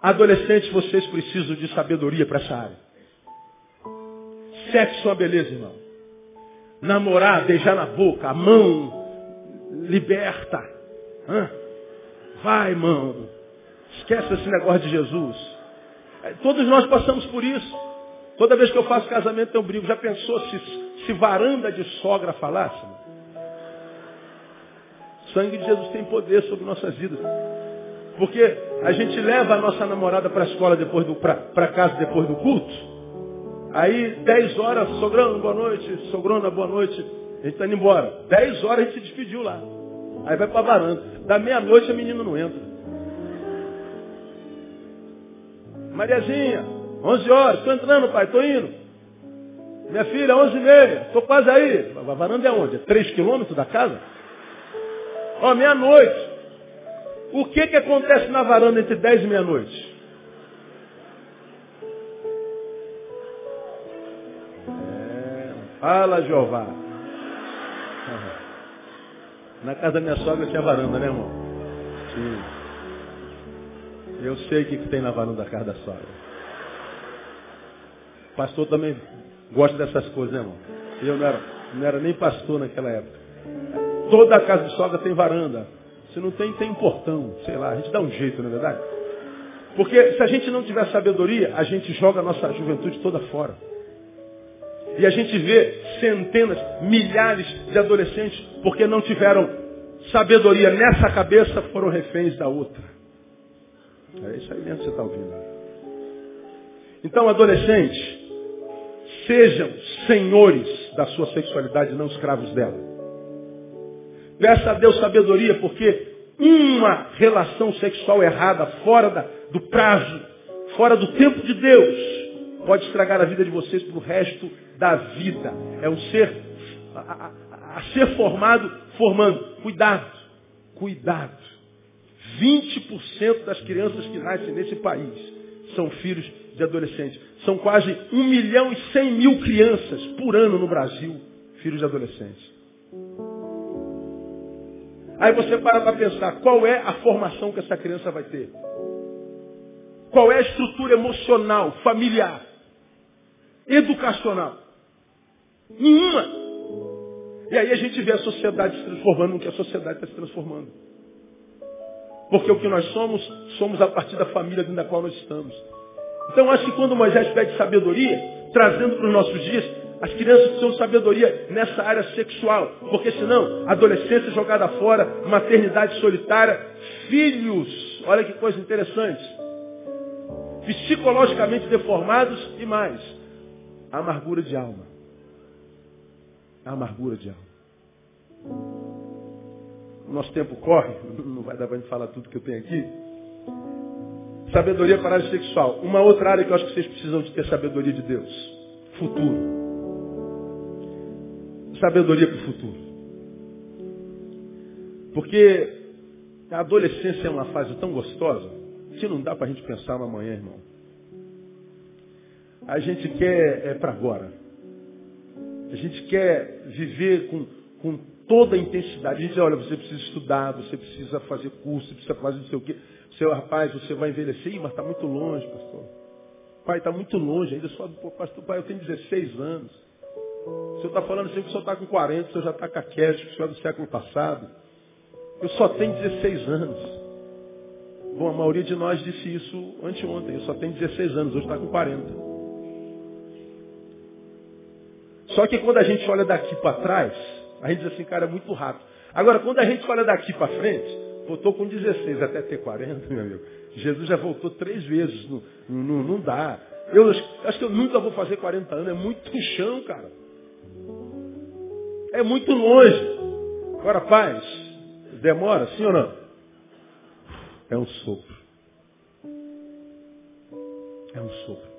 Adolescentes, vocês precisam de sabedoria para essa área. Sexo é uma beleza, irmão namorar, beijar na boca, a mão liberta. Hã? Vai, irmão. Esquece esse negócio de Jesus. É, todos nós passamos por isso. Toda vez que eu faço casamento eu brigo. Já pensou se, se varanda de sogra falasse? O sangue de Jesus tem poder sobre nossas vidas. Porque a gente leva a nossa namorada para a escola depois do, para casa depois do culto. Aí, 10 horas, sogrando, boa noite, sogrona, boa noite. A gente está indo embora. 10 horas a gente se despediu lá. Aí vai para a varanda. Da meia-noite a menina não entra. Mariazinha, 11 horas, estou entrando, pai, estou indo. Minha filha, 11 e meia, estou quase aí. A varanda é onde? É 3 quilômetros da casa? Ó, meia-noite. O que que acontece na varanda entre 10 e meia-noite? Fala, Jeová. Na casa da minha sogra tinha varanda, né, irmão? Sim. Eu sei o que, que tem na varanda da casa da sogra. Pastor também gosta dessas coisas, né, irmão? Eu não era, não era nem pastor naquela época. Toda a casa de sogra tem varanda. Se não tem, tem portão. Sei lá, a gente dá um jeito, não é verdade? Porque se a gente não tiver sabedoria, a gente joga a nossa juventude toda fora. E a gente vê centenas, milhares de adolescentes, porque não tiveram sabedoria nessa cabeça, foram reféns da outra. É isso aí mesmo que você está ouvindo. Então, adolescentes, sejam senhores da sua sexualidade, não escravos dela. Peça a Deus sabedoria, porque uma relação sexual errada, fora da, do prazo, fora do tempo de Deus, pode estragar a vida de vocês para o resto da vida. É um ser a, a, a ser formado, formando. Cuidado, cuidado. 20% das crianças que nascem nesse país são filhos de adolescentes. São quase 1 milhão e 100 mil crianças por ano no Brasil, filhos de adolescentes. Aí você para para pensar, qual é a formação que essa criança vai ter? Qual é a estrutura emocional, familiar? Educacional. Nenhuma. E aí a gente vê a sociedade se transformando no que a sociedade está se transformando. Porque o que nós somos, somos a partir da família dentro da qual nós estamos. Então acho que quando Moisés pede sabedoria, trazendo para os nossos dias, as crianças precisam de sabedoria nessa área sexual. Porque senão, adolescência jogada fora, maternidade solitária, filhos, olha que coisa interessante. Psicologicamente deformados e mais amargura de alma. amargura de alma. Nosso tempo corre, não vai dar para falar tudo que eu tenho aqui. Sabedoria para a área sexual. Uma outra área que eu acho que vocês precisam de ter sabedoria de Deus. Futuro. Sabedoria para o futuro. Porque a adolescência é uma fase tão gostosa que não dá para a gente pensar no amanhã, irmão. A gente quer é para agora. A gente quer viver com, com toda a intensidade. A gente diz, olha, você precisa estudar, você precisa fazer curso, você precisa fazer não sei o quê. Seu rapaz, você vai envelhecer, Ih, mas está muito longe, pastor. Pai, está muito longe, ainda só, pastor, pai, eu tenho 16 anos. O senhor está falando assim que o senhor está com 40, o senhor já está caquético, o senhor é do século passado. Eu só tenho 16 anos. Bom, a maioria de nós disse isso anteontem. Eu só tenho 16 anos, hoje está com 40. Só que quando a gente olha daqui para trás, a gente diz assim, cara, é muito rápido. Agora, quando a gente olha daqui para frente, voltou com 16 até ter 40, meu amigo. Jesus já voltou três vezes. Não, não, não dá. Eu acho que eu nunca vou fazer 40 anos. É muito chão, cara. É muito longe. Agora, paz, demora, sim ou não? É um sopro. É um sopro.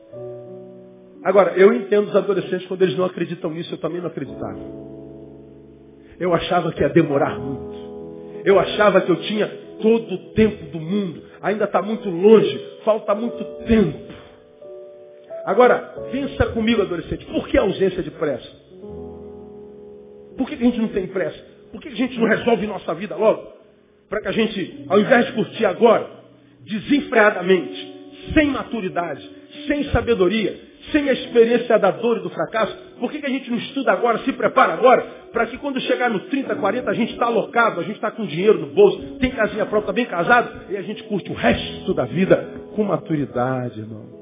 Agora, eu entendo os adolescentes quando eles não acreditam nisso, eu também não acreditava. Eu achava que ia demorar muito. Eu achava que eu tinha todo o tempo do mundo. Ainda está muito longe, falta muito tempo. Agora, pensa comigo, adolescente, por que a ausência de pressa? Por que a gente não tem pressa? Por que a gente não resolve nossa vida logo? Para que a gente, ao invés de curtir agora, desenfreadamente, sem maturidade, sem sabedoria, sem a experiência da dor e do fracasso, por que, que a gente não estuda agora, se prepara agora, para que quando chegar no 30, 40, a gente está alocado, a gente está com dinheiro no bolso, tem casinha própria, está bem casado, e a gente curte o resto da vida com maturidade, irmão.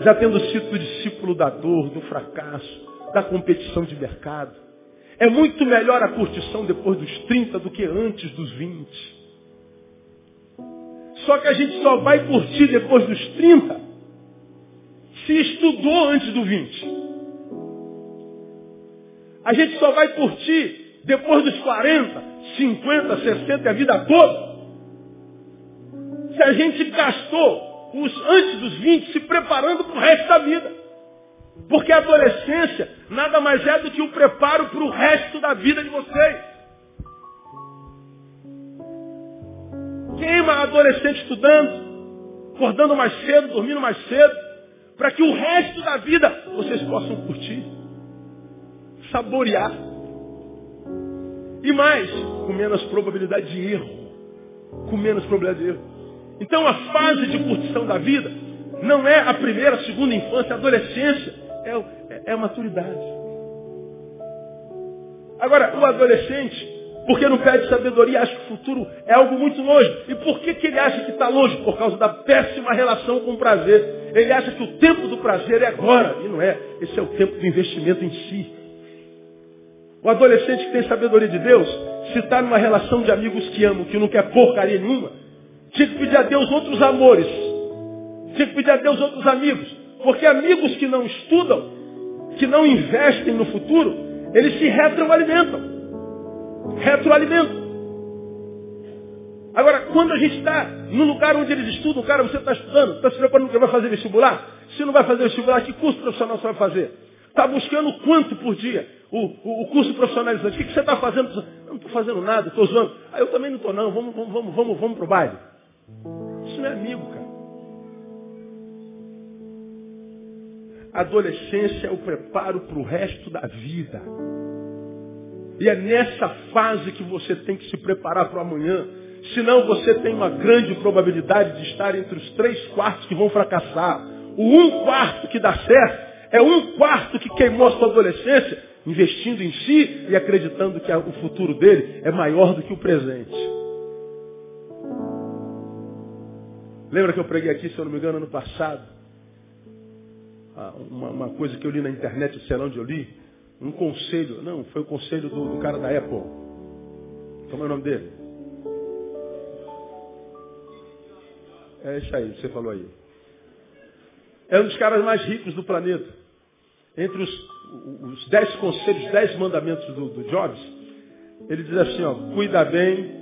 Já tendo sido discípulo da dor, do fracasso, da competição de mercado. É muito melhor a curtição depois dos 30 do que antes dos 20. Só que a gente só vai curtir depois dos 30 se estudou antes do 20. A gente só vai curtir depois dos 40, 50, 60 e a vida toda. Se a gente gastou os antes dos 20 se preparando para o resto da vida. Porque a adolescência nada mais é do que o preparo para o resto da vida de vocês. Queima adolescente estudando, acordando mais cedo, dormindo mais cedo, para que o resto da vida vocês possam curtir, saborear. E mais, com menos probabilidade de erro. Com menos probabilidade de erro. Então a fase de curtição da vida não é a primeira, a segunda infância, a adolescência, é, é, é a maturidade. Agora, o adolescente, porque não pede sabedoria, acha que o futuro é algo muito longe. E por que, que ele acha que está longe? Por causa da péssima relação com o prazer. Ele acha que o tempo do prazer é agora. E não é. Esse é o tempo do investimento em si. O adolescente que tem sabedoria de Deus, se está numa relação de amigos que amam, que não quer porcaria nenhuma, tinha que pedir a Deus outros amores. Tinha que pedir a Deus outros amigos. Porque amigos que não estudam, que não investem no futuro, eles se retroalimentam retroalimento. Agora, quando a gente está no lugar onde eles estudam, cara, você está estudando, está se preparando que vai fazer vestibular? Se não vai fazer vestibular, que curso profissional você vai fazer? Está buscando quanto por dia? O, o, o curso profissionalizante. O que, que você está fazendo? Não estou fazendo nada, estou zoando. Ah, eu também não estou não, vamos, vamos, vamos, vamos, vamos para o baile. Isso não é amigo, cara. Adolescência é o preparo para o resto da vida. E é nessa fase que você tem que se preparar para o amanhã. Senão você tem uma grande probabilidade de estar entre os três quartos que vão fracassar. O um quarto que dá certo é um quarto que queimou a sua adolescência, investindo em si e acreditando que o futuro dele é maior do que o presente. Lembra que eu preguei aqui, se eu não me engano, ano passado? Ah, uma, uma coisa que eu li na internet, sei lá onde eu li um conselho. Não, foi o conselho do, do cara da Apple. Como é o nome dele? É isso aí, você falou aí. É um dos caras mais ricos do planeta. Entre os os dez conselhos, os dez mandamentos do, do Jobs, ele diz assim, ó, cuida bem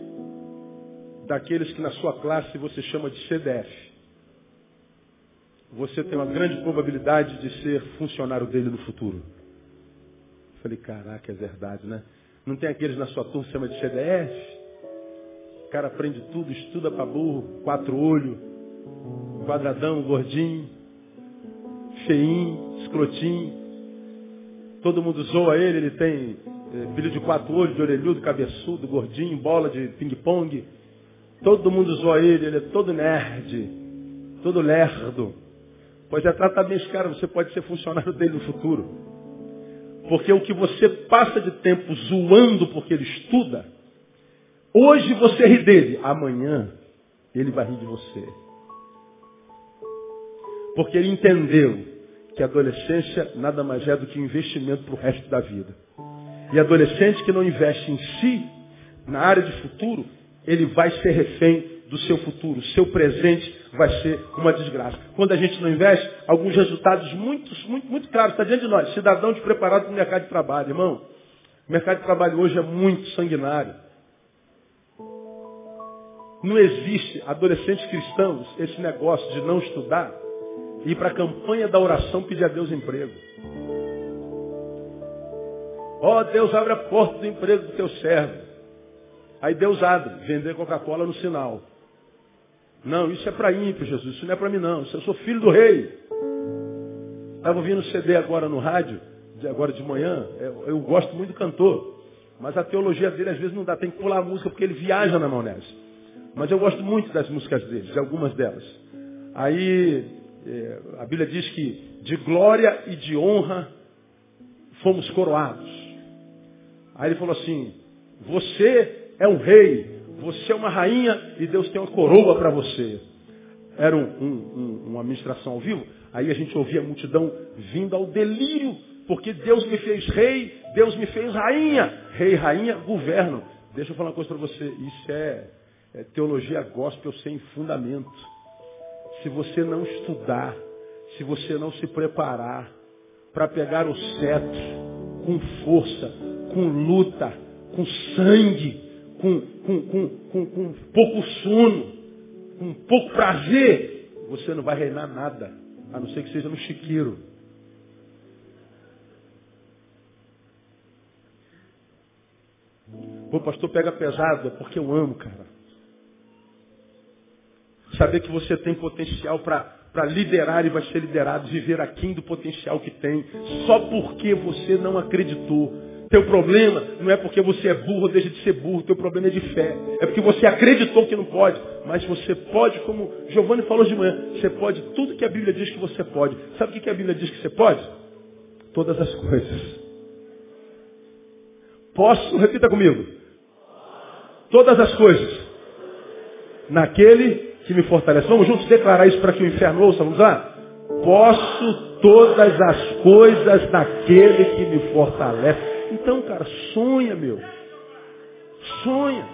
daqueles que na sua classe você chama de CDF. Você tem uma grande probabilidade de ser funcionário dele no futuro. falei, caraca, é verdade, né? Não tem aqueles na sua turma que chama de CDF? Cara aprende tudo, estuda para burro, quatro olhos, quadradão, gordinho, feinho, escrotinho. Todo mundo zoa ele, ele tem é, filho de quatro olhos, de orelhudo, cabeçudo, gordinho, bola de ping-pong. Todo mundo zoa ele, ele é todo nerd, todo lerdo. Pois é, trata bem esse cara, você pode ser funcionário dele no futuro. Porque o que você passa de tempo zoando porque ele estuda, hoje você ri dele, amanhã ele vai rir de você. Porque ele entendeu que a adolescência nada mais é do que um investimento para o resto da vida. E adolescente que não investe em si, na área de futuro, ele vai ser refém do seu futuro. Seu presente vai ser uma desgraça. Quando a gente não investe, alguns resultados muito, muito, muito claros está diante de nós. Cidadão despreparado para o mercado de trabalho. Irmão, o mercado de trabalho hoje é muito sanguinário. Não existe, adolescentes cristãos, esse negócio de não estudar e ir para a campanha da oração pedir a Deus emprego. Ó oh, Deus, abre a porta do emprego do teu servo. Aí Deus abre, vender Coca-Cola no sinal. Não, isso é para ímpio, Jesus. Isso não é para mim, não. Eu sou filho do rei. Estava ouvindo CD agora no rádio, agora de manhã. Eu, eu, gosto muito do cantor. Mas a teologia dele às vezes não dá. Tem que pular a música porque ele viaja na maionese. Mas eu gosto muito das músicas dele, de algumas delas. Aí é, a Bíblia diz que de glória e de honra fomos coroados. Aí ele falou assim, você é um rei, você é uma rainha e Deus tem uma coroa para você. Era um, um, uma administração ao vivo, aí a gente ouvia a multidão vindo ao delírio, porque Deus me fez rei, Deus me fez rainha. Rei, rainha, governo. Deixa eu falar uma coisa para você, isso é, é teologia gospel sem fundamento. Se você não estudar, se você não se preparar para pegar o cetro com força, com luta, com sangue, com, com, com, com, com pouco sono, com pouco prazer, você não vai reinar nada, a não ser que seja no chiqueiro. Pô, pastor, pega pesado, é porque eu amo, cara. Saber que você tem potencial para liderar e vai ser liderado, viver aquém do potencial que tem, só porque você não acreditou. Teu problema não é porque você é burro ou deixa de ser burro, teu problema é de fé. É porque você acreditou que não pode. Mas você pode, como Giovanni falou de manhã, você pode tudo que a Bíblia diz que você pode. Sabe o que a Bíblia diz que você pode? Todas as coisas. Posso, repita comigo. Todas as coisas. Naquele que me fortalece. Vamos juntos declarar isso para que o inferno ouça, vamos lá? Posso todas as coisas naquele que me fortalece. Então, cara, sonha, meu. Sonha.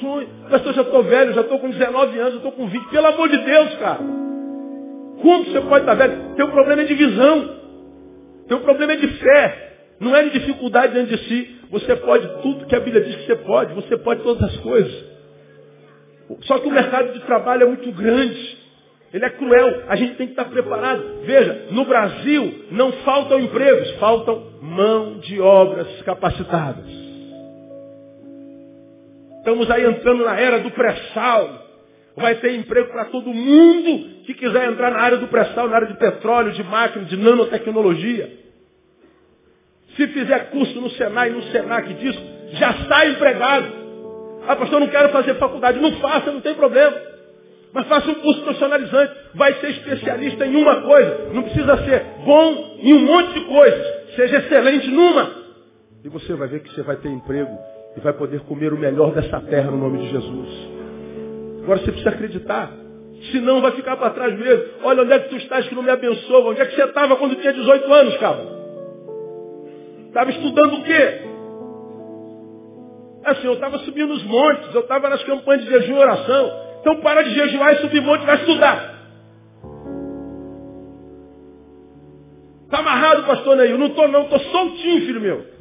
Sonha. Pastor, já estou velho, já estou com 19 anos, já estou com 20. Pelo amor de Deus, cara. Como você pode estar velho? Teu problema é de visão. Teu problema é de fé. Não é de dificuldade dentro de si. Você pode tudo que a Bíblia diz que você pode. Você pode todas as coisas. Só que o mercado de trabalho é muito grande. Ele é cruel. A gente tem que estar preparado. Veja, no Brasil não faltam empregos, faltam mão de obras capacitadas. Estamos aí entrando na era do pré-sal. Vai ter emprego para todo mundo que quiser entrar na área do pré-sal, na área de petróleo, de máquina, de nanotecnologia. Se fizer curso no Senai no Senac disso, já está empregado. Ah, pastor, eu não quero fazer faculdade. Não faça, não tem problema. Mas faça um curso profissionalizante. Vai ser especialista em uma coisa. Não precisa ser bom em um monte de coisas. Seja excelente numa. E você vai ver que você vai ter emprego e vai poder comer o melhor dessa terra no nome de Jesus. Agora você precisa acreditar. Senão vai ficar para trás mesmo. Olha onde é que tu estás que não me abençoa. Onde é que você estava quando tinha 18 anos, cara? Estava estudando o quê? Assim, eu estava subindo os montes, eu estava nas campanhas de jejum e oração. Então para de jejuar e subir monte vai estudar. Está amarrado pastor Neil? Não estou não, estou soltinho, filho meu.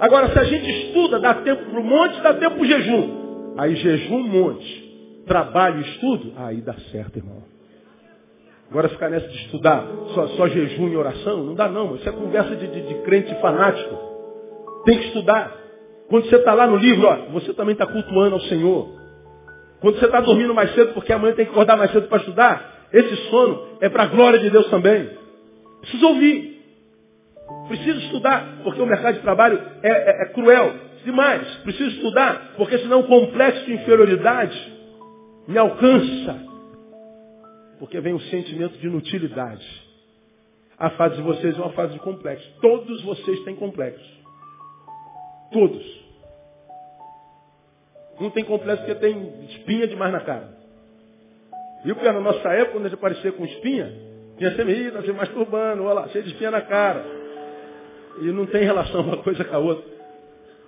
Agora, se a gente estuda, dá tempo para o monte, dá tempo para o jejum. Aí jejum, monte. Trabalho, estudo, aí dá certo, irmão. Agora ficar nessa de estudar só, só jejum e oração, não dá não. Isso é conversa de, de, de crente fanático. Tem que estudar. Quando você está lá no livro, ó, você também está cultuando ao Senhor. Quando você está dormindo mais cedo, porque amanhã tem que acordar mais cedo para estudar, esse sono é para a glória de Deus também. Precisa ouvir. Preciso estudar, porque o mercado de trabalho é, é, é cruel. Demais. Preciso estudar, porque senão o complexo de inferioridade me alcança. Porque vem um sentimento de inutilidade. A fase de vocês é uma fase de complexo. Todos vocês têm complexo. Todos. Um tem complexo porque tem espinha demais na cara. E o pior, na nossa época, quando a gente aparecia com espinha, tinha sempre, ih, nós se masturbando, olha lá, cheio de espinha na cara. E não tem relação uma coisa com a outra.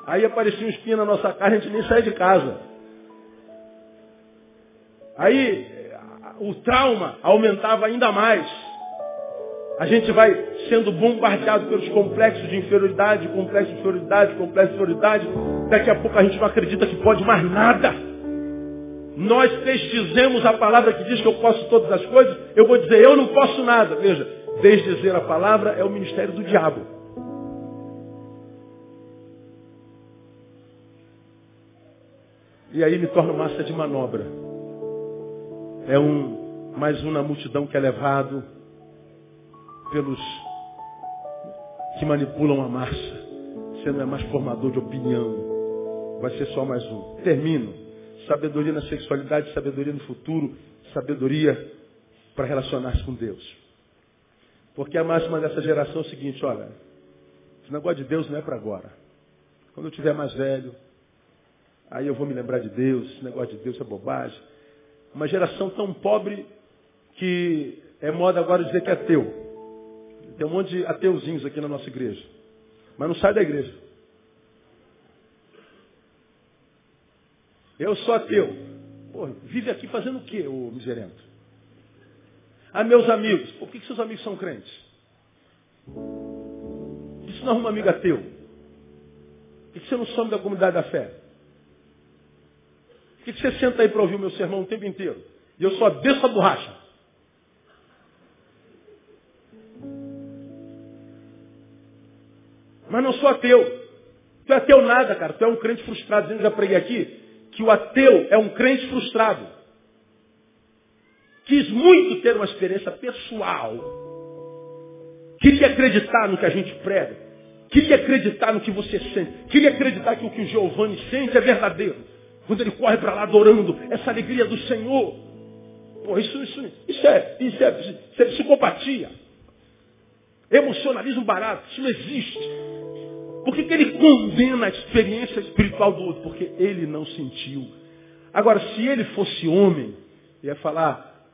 Aí aparecia um espinho na nossa cara, a gente nem saía de casa. Aí o trauma aumentava ainda mais. A gente vai sendo bombardeado pelos complexos de inferioridade, complexo de inferioridade, complexo de inferioridade. Daqui a pouco a gente não acredita que pode mais nada. Nós desdizemos a palavra que diz que eu posso todas as coisas. Eu vou dizer, eu não posso nada. Veja, desdizer a palavra é o ministério do diabo. E aí me torno massa de manobra. É um mais um na multidão que é levado pelos que manipulam a massa. Você não é mais formador de opinião. Vai ser só mais um. Termino. Sabedoria na sexualidade, sabedoria no futuro, sabedoria para relacionar-se com Deus. Porque a máxima dessa geração é o seguinte, olha, esse negócio de Deus não é para agora. Quando eu tiver mais velho, aí eu vou me lembrar de Deus, esse negócio de Deus é bobagem. Uma geração tão pobre que é moda agora dizer que é ateu. Tem um monte de ateuzinhos aqui na nossa igreja. Mas não sai da igreja. Eu sou ateu. Pô, vive aqui fazendo o quê, ô miserento? Ah, meus amigos. Por que, que seus amigos são crentes? Isso não é um amigo ateu. Por que você não some da comunidade da fé? Por que você senta aí para ouvir o meu sermão o tempo inteiro? E eu só desço a borracha. Mas não sou ateu. Tu é ateu nada, cara. Tu é um crente frustrado. Eu já preguei aqui que o ateu é um crente frustrado. Quis muito ter uma experiência pessoal. Queria acreditar no que a gente prega. Queria acreditar no que você sente. Queria acreditar que o que o Giovanni sente é verdadeiro. Quando ele corre para lá adorando essa alegria do Senhor. Pô, isso, isso, isso, é, isso, é, isso é psicopatia. Emocionalismo barato. Isso não existe. Por que, que ele condena a experiência espiritual do outro? Porque ele não sentiu. Agora, se ele fosse homem, ia falar,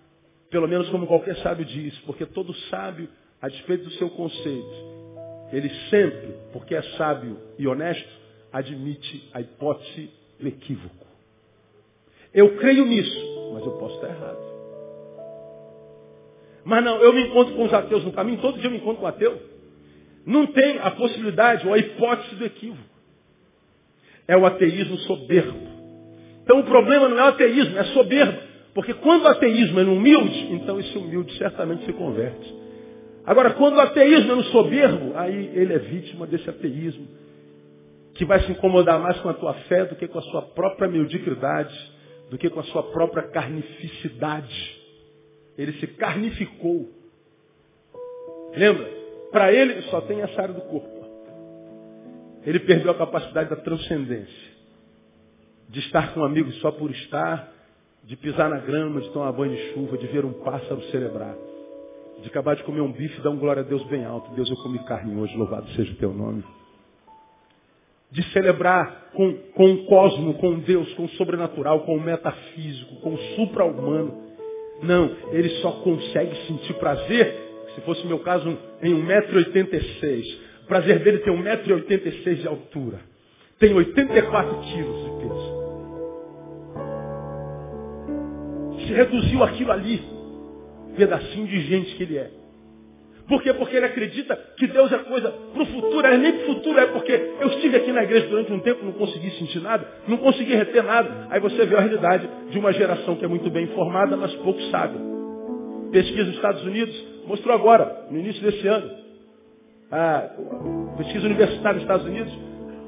pelo menos como qualquer sábio diz, porque todo sábio, a despeito do seu conceito, ele sempre, porque é sábio e honesto, admite a hipótese do equívoco. Eu creio nisso, mas eu posso estar errado. Mas não, eu me encontro com os ateus no caminho, todo dia eu me encontro com um ateu. Não tem a possibilidade ou a hipótese do equívoco. É o ateísmo soberbo. Então o problema não é o ateísmo, é soberbo. Porque quando o ateísmo é no humilde, então esse humilde certamente se converte. Agora, quando o ateísmo é no soberbo, aí ele é vítima desse ateísmo, que vai se incomodar mais com a tua fé do que com a sua própria mediocridade, do que com a sua própria carnificidade. Ele se carnificou. Lembra? Para ele só tem essa área do corpo. Ele perdeu a capacidade da transcendência. De estar com amigos só por estar, de pisar na grama, de tomar banho de chuva, de ver um pássaro celebrar. De acabar de comer um bife e dar um glória a Deus bem alto. Deus, eu comi carne hoje, louvado seja o teu nome de celebrar com, com o cosmo, com Deus, com o sobrenatural, com o metafísico, com o supra-humano. Não, ele só consegue sentir prazer, se fosse meu caso, em 1,86m. O prazer dele tem 1,86m de altura. Tem 84 quilos de peso. Se reduziu aquilo ali. pedacinho de gente que ele é. Por quê? Porque ele acredita que Deus é coisa para o futuro, é nem para o futuro, é porque eu estive aqui na igreja durante um tempo, não consegui sentir nada, não consegui reter nada. Aí você vê a realidade de uma geração que é muito bem informada, mas pouco sabe. Pesquisa dos Estados Unidos mostrou agora, no início desse ano, a pesquisa universitária dos Estados Unidos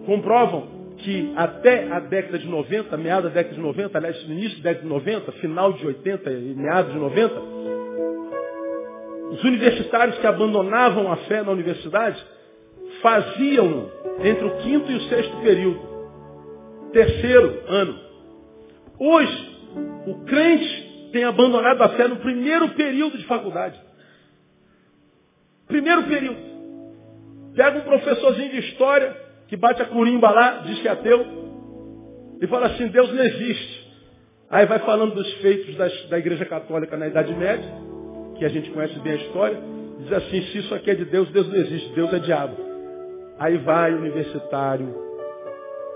comprovam que até a década de 90, meados da década de 90, aliás, início da década de 90, final de 80 e meados de 90, os universitários que abandonavam a fé na universidade faziam entre o quinto e o sexto período, terceiro ano. Hoje, o crente tem abandonado a fé no primeiro período de faculdade. Primeiro período. Pega um professorzinho de história, que bate a curimba lá, diz que é ateu, e fala assim, Deus não existe. Aí vai falando dos feitos das, da igreja católica na Idade Média, que a gente conhece bem a história, diz assim, se isso aqui é de Deus, Deus não existe, Deus é diabo. Aí vai o universitário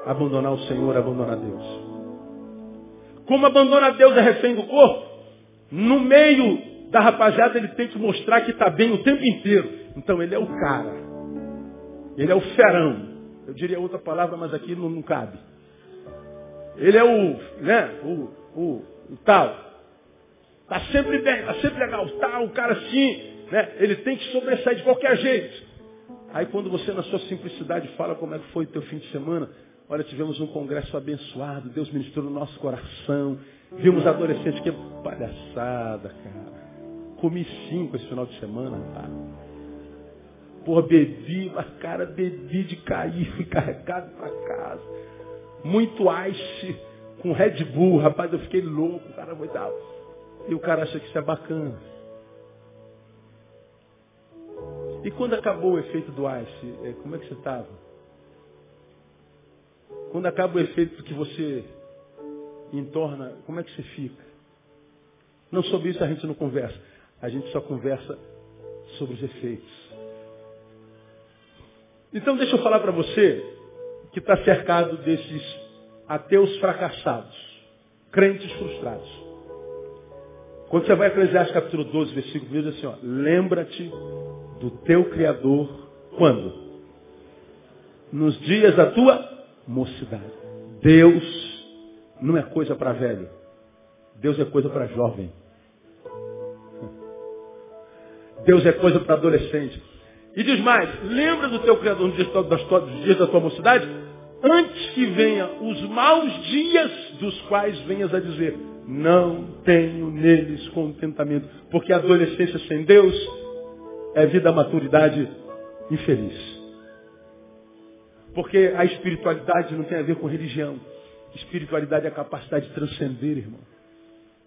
abandonar o Senhor, abandonar Deus. Como abandona Deus é refém do corpo, no meio da rapaziada ele tem que mostrar que está bem o tempo inteiro. Então ele é o cara. Ele é o ferão. Eu diria outra palavra, mas aqui não, não cabe. Ele é o, né, o, o, o tal. Está sempre bem, está sempre legal. Tá, o cara assim, né, ele tem que sobressair de qualquer jeito. Aí quando você na sua simplicidade fala como é que foi o teu fim de semana, olha, tivemos um congresso abençoado, Deus ministrou no nosso coração, vimos adolescentes que palhaçada, cara. Comi cinco esse final de semana, tá? Porra, bebi, mas cara, bebi de cair, fui carregado para casa. Muito ice com Red Bull, rapaz, eu fiquei louco, cara, foi. E o cara acha que isso é bacana. E quando acabou o efeito do ice, é, como é que você estava? Quando acaba o efeito que você entorna, como é que você fica? Não sobre isso a gente não conversa. A gente só conversa sobre os efeitos. Então deixa eu falar para você que está cercado desses ateus fracassados, crentes frustrados. Quando você vai a Eclesiastes capítulo 12, versículo 1, diz assim, ó, lembra-te do teu Criador quando? Nos dias da tua mocidade. Deus não é coisa para velho. Deus é coisa para jovem. Deus é coisa para adolescente. E diz mais, lembra do teu Criador nos dias, dias da tua mocidade? Antes que venha os maus dias dos quais venhas a dizer, não tenho neles contentamento. Porque a adolescência sem Deus é vida maturidade infeliz. Porque a espiritualidade não tem a ver com religião. Espiritualidade é a capacidade de transcender, irmão.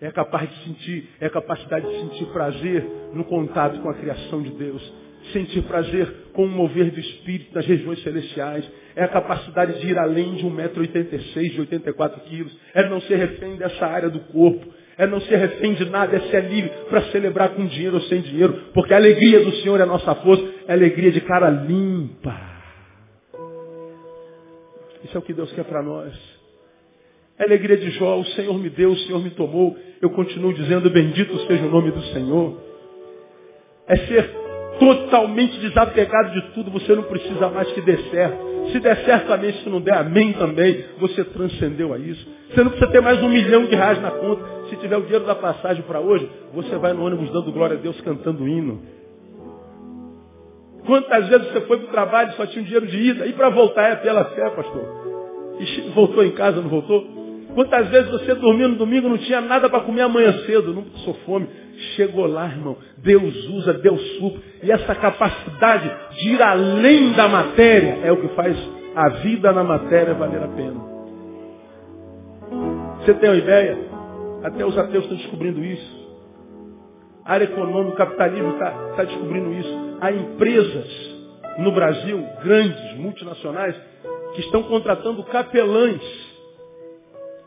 É capaz de sentir, é a capacidade de sentir prazer no contato com a criação de Deus sentir prazer com o mover do Espírito nas regiões celestiais. É a capacidade de ir além de 1,86m, de 84 quilos. É não ser refém dessa área do corpo. É não ser refém de nada, é ser livre para celebrar com dinheiro ou sem dinheiro. Porque a alegria do Senhor é a nossa força. É a alegria de cara limpa. Isso é o que Deus quer para nós. É a alegria de Jó, o Senhor me deu, o Senhor me tomou. Eu continuo dizendo, bendito seja o nome do Senhor. É ser totalmente desapegado de tudo, você não precisa mais que dê certo. Se der certo, amém. Se não der, amém também. Você transcendeu a isso. Você não precisa ter mais um milhão de reais na conta. Se tiver o dinheiro da passagem para hoje, você vai no ônibus dando glória a Deus, cantando hino. Quantas vezes você foi para o trabalho e só tinha um dinheiro de ida? E para voltar é pela fé, pastor. E voltou em casa, não voltou? Quantas vezes você dormiu no domingo não tinha nada para comer amanhã cedo? Não passou fome. Chegou lá, irmão. Deus usa, Deus supra. E essa capacidade de ir além da matéria é o que faz a vida na matéria valer a pena. Você tem uma ideia? Até os ateus estão descobrindo isso. A área econômica, o capitalismo está tá descobrindo isso. Há empresas no Brasil, grandes, multinacionais, que estão contratando capelães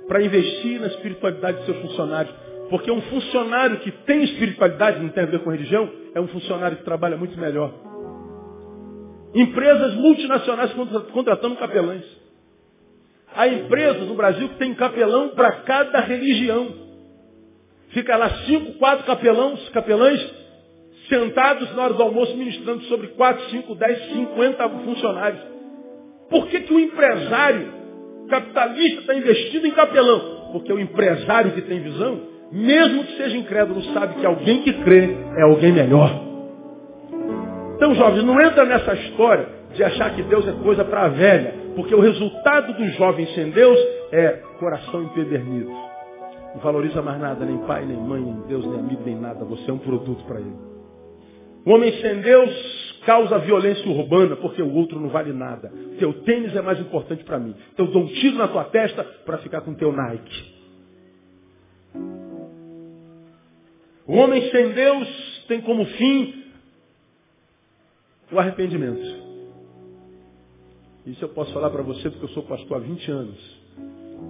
para investir na espiritualidade de seus funcionários. Porque um funcionário que tem espiritualidade, não tem a ver com religião, é um funcionário que trabalha muito melhor. Empresas multinacionais contratando capelães. Há empresas no Brasil que tem capelão para cada religião. Fica lá cinco, quatro capelãos, capelães sentados na hora do almoço ministrando sobre quatro, cinco, dez, cinquenta funcionários. Por que, que o empresário capitalista está investindo em capelão? Porque o empresário que tem visão, mesmo que seja incrédulo, sabe que alguém que crê é alguém melhor. Então, jovens, não entra nessa história de achar que Deus é coisa para a velha, porque o resultado do jovem sem Deus é coração empedernido. Não valoriza mais nada, nem pai, nem mãe, nem Deus, nem amigo, nem nada. Você é um produto para ele. O homem sem Deus causa violência urbana porque o outro não vale nada. Teu tênis é mais importante para mim. Então eu dou um tiro na tua testa para ficar com teu Nike. O homem sem Deus tem como fim o arrependimento. Isso eu posso falar para você porque eu sou pastor há 20 anos.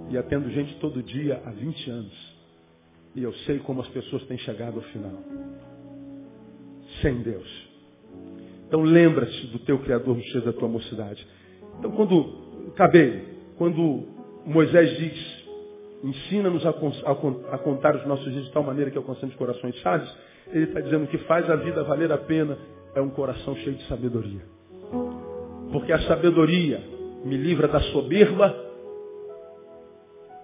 E atendo gente todo dia há 20 anos. E eu sei como as pessoas têm chegado ao final. Sem Deus. Então lembra-te do teu Criador no cheio da tua mocidade. Então quando, acabei, quando Moisés diz, ensina-nos a, contar os nossos dias de tal maneira que alcancemos corações sábios, ele está dizendo que faz a vida valer a pena é um coração cheio de sabedoria. Porque a sabedoria me livra da soberba,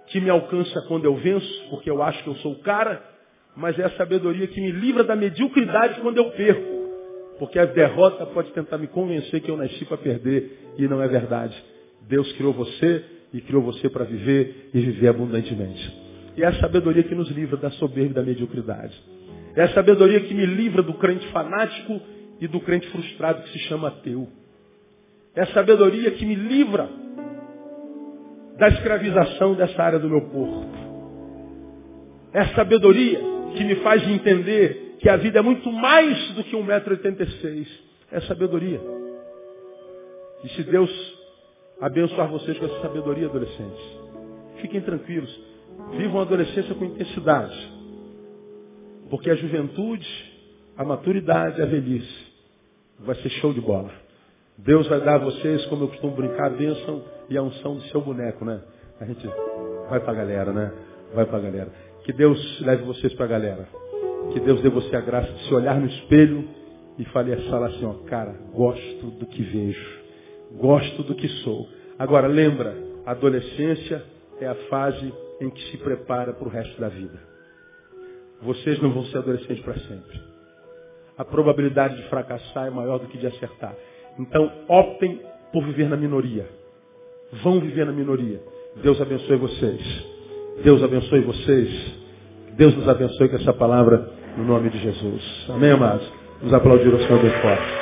que me alcança quando eu venço, porque eu acho que eu sou o cara, mas é a sabedoria que me livra da mediocridade quando eu perco. Porque a derrota pode tentar me convencer que eu nasci para perder, e não é verdade. Deus criou você e criou você para viver e viver abundantemente. E é a sabedoria que nos livra da soberba e da mediocridade. É a sabedoria que me livra do crente fanático e do crente frustrado que se chama ateu. É a sabedoria que me livra da escravização dessa área do meu corpo. É a sabedoria que me faz entender que a vida é muito mais do que 1,86m. É a sabedoria. E se Deus abençoar vocês com essa sabedoria, adolescentes, fiquem tranquilos. Vivam a adolescência com intensidade. Porque a juventude, a maturidade, a velhice vai ser show de bola. Deus vai dar a vocês, como eu costumo brincar, a bênção e a unção do seu boneco, né? A gente vai para a galera, né? Vai para a galera. Que Deus leve vocês para a galera. Que Deus dê você a graça de se olhar no espelho e falar assim, ó, cara, gosto do que vejo. Gosto do que sou. Agora, lembra, a adolescência é a fase em que se prepara para o resto da vida. Vocês não vão ser adolescentes para sempre a probabilidade de fracassar é maior do que de acertar. Então, optem por viver na minoria. Vão viver na minoria. Deus abençoe vocês. Deus abençoe vocês. Deus nos abençoe com essa palavra no nome de Jesus. Amém, amados? Nos aplaudir o Senhor bem forte.